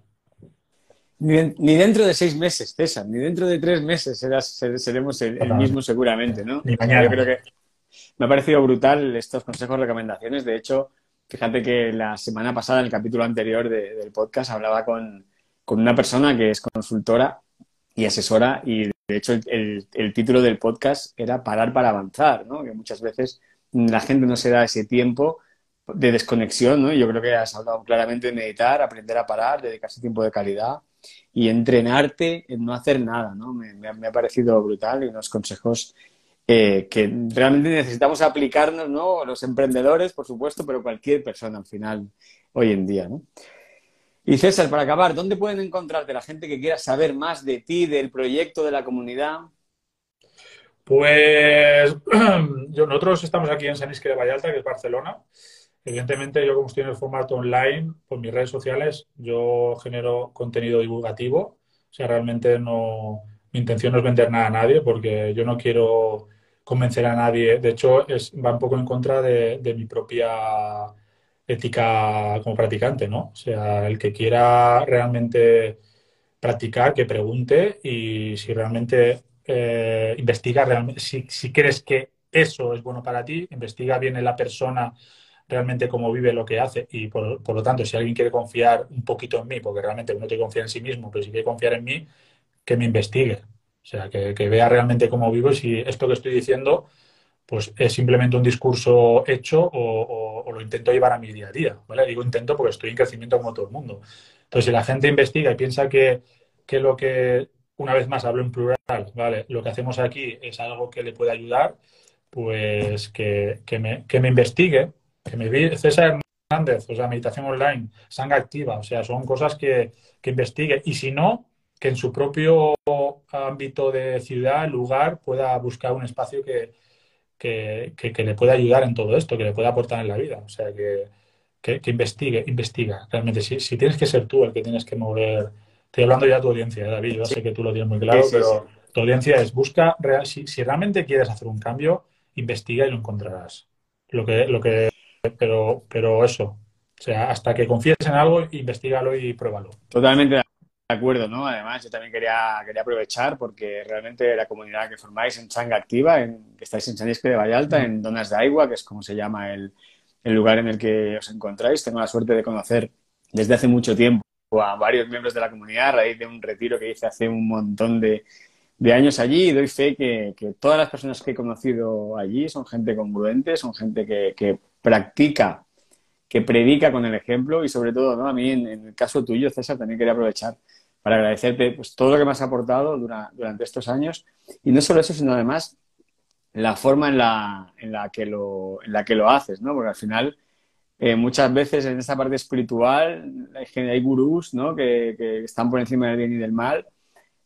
Ni, dentro de seis meses, César, ni dentro de tres meses seremos el, mismo seguramente, ¿no? Ni mañana. Yo creo que me ha parecido brutal estos consejos, recomendaciones. De hecho, fíjate que la semana pasada, en el capítulo anterior del podcast, hablaba con, una persona que es consultora y asesora y de hecho el, el, título del podcast era Parar para avanzar, ¿no? Que muchas veces la gente no se da ese tiempo de desconexión, ¿no? Yo creo que has hablado claramente de meditar, aprender a parar, dedicarse tiempo de calidad y entrenarte en no hacer nada, ¿no? Me, ha parecido brutal y unos consejos eh, que realmente necesitamos aplicarnos, ¿no? Los emprendedores, por supuesto, pero cualquier persona al final hoy en día, ¿no? Y César, para acabar, ¿dónde pueden encontrarte la gente que quiera saber más de ti, del proyecto, de la comunidad? Pues *clears throat* nosotros estamos aquí en San Isque de Vallalta, que es Barcelona. Evidentemente, yo como estoy en el formato online, por mis redes sociales, yo genero contenido divulgativo. O sea, realmente no, mi intención no es vender nada a nadie porque yo no quiero convencer a nadie. De hecho, es, va un poco en contra de, mi propia ética como practicante, ¿no? O sea, el que quiera realmente practicar, que pregunte y si realmente eh, investiga, realmente, si, si crees que eso es bueno para ti, investiga bien en la persona realmente cómo vive lo que hace y por, lo tanto si alguien quiere confiar un poquito en mí, porque realmente uno te confía en sí mismo, pero si quiere confiar en mí, que me investigue. O sea, que, vea realmente cómo vivo y si esto que estoy diciendo pues es simplemente un discurso hecho o, lo intento llevar a mi día a día. ¿vale? Digo intento porque estoy en crecimiento como todo el mundo. Entonces, si la gente investiga y piensa que, que lo que, una vez más hablo en plural, ¿vale? lo que hacemos aquí es algo que le puede ayudar, pues que, que, me, que me investigue, que me César Hernández, o sea, meditación online, sangre activa, o sea, son cosas que, que investigue. Y si no, que en su propio ámbito de ciudad, lugar, pueda buscar un espacio que, que, que, le pueda ayudar en todo esto, que le pueda aportar en la vida. O sea, que, que investigue, investiga. Realmente, si, si, tienes que ser tú el que tienes que mover. Estoy hablando ya de tu audiencia, David. Yo sé que tú lo tienes muy claro, pero tu audiencia es busca, si, si realmente quieres hacer un cambio, investiga y lo encontrarás. Lo que, lo que pero, pero eso. O sea, hasta que confíes en algo, investigalo y pruébalo. Totalmente de acuerdo, ¿no? Además, yo también quería, quería aprovechar porque realmente la comunidad que formáis en Changa Activa, en, que estáis en Sanisque de Vallalta, mm. en Donas de Agua, que es como se llama el, el lugar en el que os encontráis. Tengo la suerte de conocer desde hace mucho tiempo a varios miembros de la comunidad a raíz de un retiro que hice hace un montón de, de años allí y doy fe que, que, todas las personas que he conocido allí son gente congruente, son gente que, que practica, que predica con el ejemplo y sobre todo, ¿no? A mí, en, el caso tuyo, César, también quería aprovechar para agradecerte pues, todo lo que me has aportado durante estos años. Y no solo eso, sino además la forma en la, en la, que, lo, en la que lo haces, ¿no? Porque al final, eh, muchas veces en esta parte espiritual hay, hay gurús, ¿no? Que, que, están por encima del bien y del mal.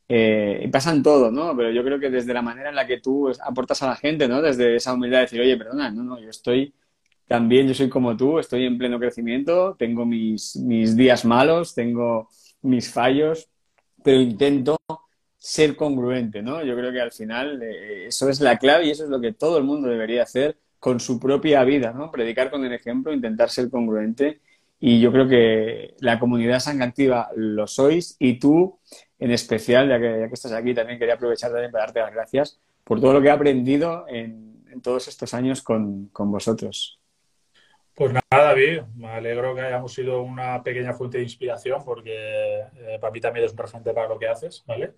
Eh, y pasan todo, ¿no? Pero yo creo que desde la manera en la que tú aportas a la gente, ¿no? Desde esa humildad de decir, oye, perdona, no, no, yo estoy también yo soy como tú, estoy en pleno crecimiento, tengo mis, mis días malos, tengo mis fallos, pero intento ser congruente, ¿no? Yo creo que al final eh, eso es la clave y eso es lo que todo el mundo debería hacer con su propia vida, ¿no? Predicar con el ejemplo, intentar ser congruente y yo creo que la comunidad Activa lo sois y tú en especial, ya que, ya que estás aquí, también quería aprovechar también para darte las gracias por todo lo que he aprendido en, en todos estos años con, con vosotros. Pues nada, David, me alegro que hayamos sido una pequeña fuente de inspiración porque eh, también es un referente para lo que haces, ¿vale?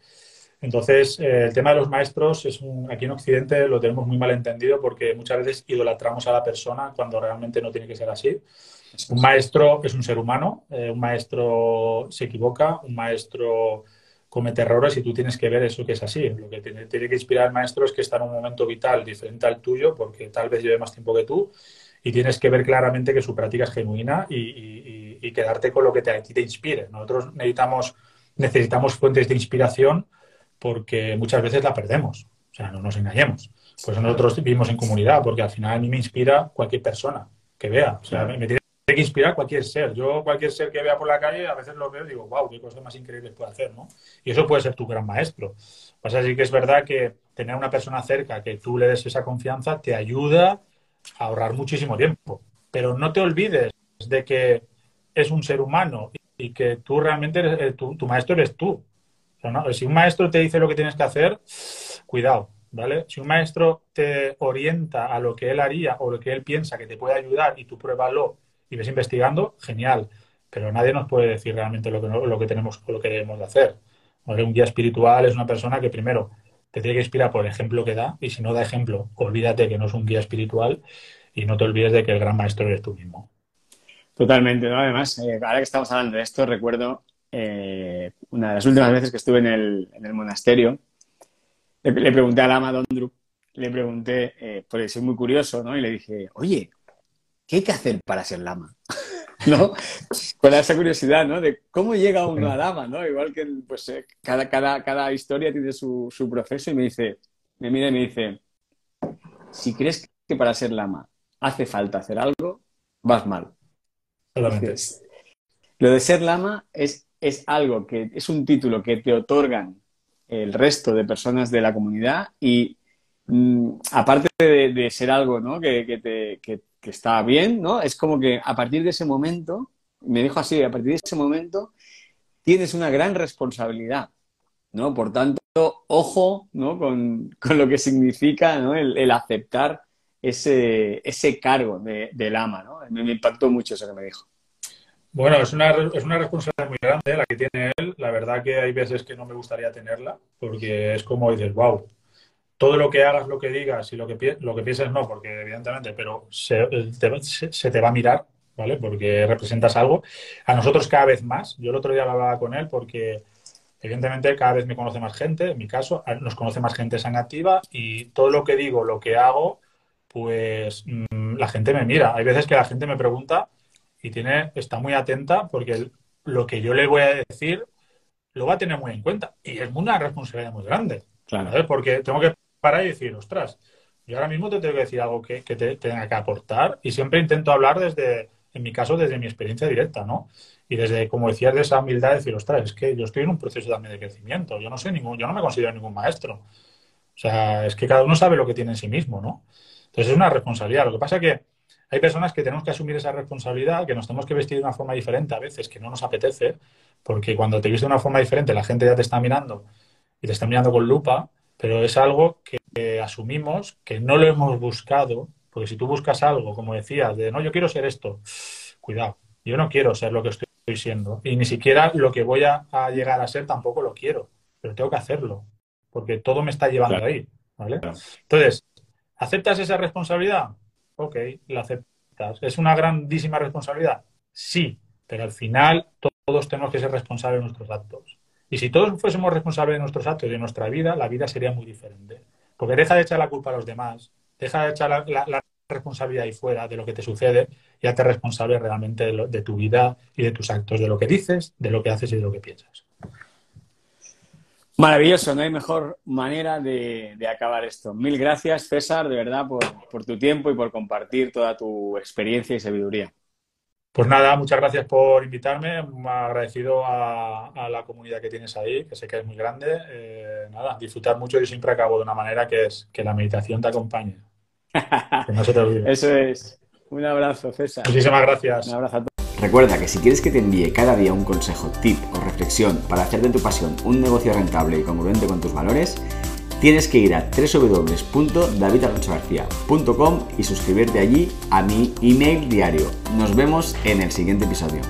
Entonces, eh, el tema de los maestros es un, aquí en Occidente lo tenemos muy mal entendido porque muchas veces idolatramos a la persona cuando realmente no tiene que ser así. Un maestro es un ser humano, eh, un maestro se equivoca, un maestro comete errores y tú tienes que ver eso que es así. Lo que tiene, tiene que inspirar al maestro es que está en un momento vital diferente al tuyo porque tal vez lleve más tiempo que tú y tienes que ver claramente que su práctica es genuina y, y, quedarte con lo que te, te inspire. Nosotros necesitamos, necesitamos fuentes de inspiración porque muchas veces la perdemos. O sea, no nos engañemos. Pues nosotros vivimos en comunidad, porque al final a mí me inspira cualquier persona que vea. O sea, me, tiene que inspirar cualquier ser. Yo, cualquier ser que vea por la calle, a veces lo veo y digo, wow, qué cosas más increíbles puede hacer, ¿no? Y eso puede ser tu gran maestro. Pues así que es verdad que tener una persona cerca que tú le des esa confianza te ayuda ahorrar muchísimo tiempo. Pero no te olvides de que es un ser humano y que tú realmente, eres, eh, tu maestro eres tú. Si un maestro te dice lo que tienes que hacer, cuidado, ¿vale? Si un maestro te orienta a lo que él haría o lo que él piensa que te puede ayudar y tú pruébalo y ves investigando, genial. Pero nadie nos puede decir realmente lo que, lo que tenemos o lo que debemos de hacer. Un guía espiritual es una persona que primero te tiene que inspirar por el ejemplo que da y si no da ejemplo, olvídate que no es un guía espiritual y no te olvides de que el gran maestro eres tú mismo. Totalmente, Además, eh, ahora que estamos hablando de esto, recuerdo eh, una de las últimas veces que estuve en el, monasterio, le, pregunté a Lama Dondrup, le pregunté, eh, porque soy muy curioso, ¿no? Y le dije, oye, ¿qué hay que hacer para ser lama? ¿No? Con esa curiosidad, ¿no? De cómo llega uno a lama, ¿no? Igual que, pues, eh, cada, cada, cada historia tiene su, su proceso y me dice, me mira y me dice, si crees que para ser lama hace falta hacer algo, vas mal. lo de ser lama es es algo que es un título que te otorgan el resto de personas de la comunidad y mm, aparte de, ser algo ¿no? que, te, que, está bien, ¿no? es como que a partir de ese momento, me dijo así, a partir de ese momento tienes una gran responsabilidad. ¿no? Por tanto, ojo ¿no? con, lo que significa ¿no? el, aceptar ese, ese cargo de, del ama. ¿no? me impactó mucho eso que me dijo. Bueno, es una, es una responsabilidad muy grande la que tiene él. La verdad que hay veces que no me gustaría tenerla, porque es como dices, wow, todo lo que hagas, lo que digas y lo que, lo que pienses no, porque evidentemente, pero se te, se te va a mirar, ¿vale? Porque representas algo. A nosotros cada vez más. Yo el otro día hablaba con él porque evidentemente cada vez me conoce más gente, en mi caso, nos conoce más gente activa y todo lo que digo, lo que hago, pues mm, la gente me mira. Hay veces que la gente me pregunta y tiene, está muy atenta porque lo que yo le voy a decir lo va a tener muy en cuenta. Y es una responsabilidad muy grande. Claro. Porque tengo que parar y decir, ostras, yo ahora mismo te tengo que decir algo que, te tenga que aportar y siempre intento hablar desde, en mi caso, desde mi experiencia directa, ¿no? Y desde, como decías, de esa humildad, decir, ostras, es que yo estoy en un proceso también de crecimiento. Yo no sé ningún, yo no me considero ningún maestro. O sea, es que cada uno sabe lo que tiene en sí mismo, ¿no? Entonces es una responsabilidad. Lo que pasa es que hay personas que tenemos que asumir esa responsabilidad, que nos tenemos que vestir de una forma diferente a veces, que no nos apetece, porque cuando te vistes de una forma diferente la gente ya te está mirando y te está mirando con lupa, pero es algo que, asumimos, que no lo hemos buscado, porque si tú buscas algo, como decías, de no, yo quiero ser esto, cuidado, yo no quiero ser lo que estoy siendo y ni siquiera lo que voy a, llegar a ser tampoco lo quiero, pero tengo que hacerlo, porque todo me está llevando ahí, ¿vale? Entonces, ¿aceptas esa responsabilidad? ok, la aceptas. ¿Es una grandísima responsabilidad? Sí, pero al final todos tenemos que ser responsables de nuestros actos. Y si todos fuésemos responsables de nuestros actos y de nuestra vida, la vida sería muy diferente. Porque deja de echar la culpa a los demás, deja de echar la, responsabilidad ahí fuera de lo que te sucede y hazte responsable realmente de, de tu vida y de tus actos, de lo que dices, de lo que haces y de lo que piensas. Maravilloso, no hay mejor manera de, acabar esto. Mil gracias, César, de verdad, por, tu tiempo y por compartir toda tu experiencia y sabiduría. Pues nada, muchas gracias por invitarme. Agradecido a, la comunidad que tienes ahí, que sé que es muy grande. Eh, nada, disfrutar mucho. Yo siempre acabo de una manera que es que la meditación te acompañe. Que no se te olvide. *laughs* Eso es. Un abrazo, César. Muchísimas gracias. Un abrazo a todos. Recuerda que si quieres que te envíe cada día un consejo, tip o reflexión para hacer de tu pasión un negocio rentable y congruente con tus valores, tienes que ir a www.davidarrochagarcía.com y suscribirte allí a mi email diario. Nos vemos en el siguiente episodio.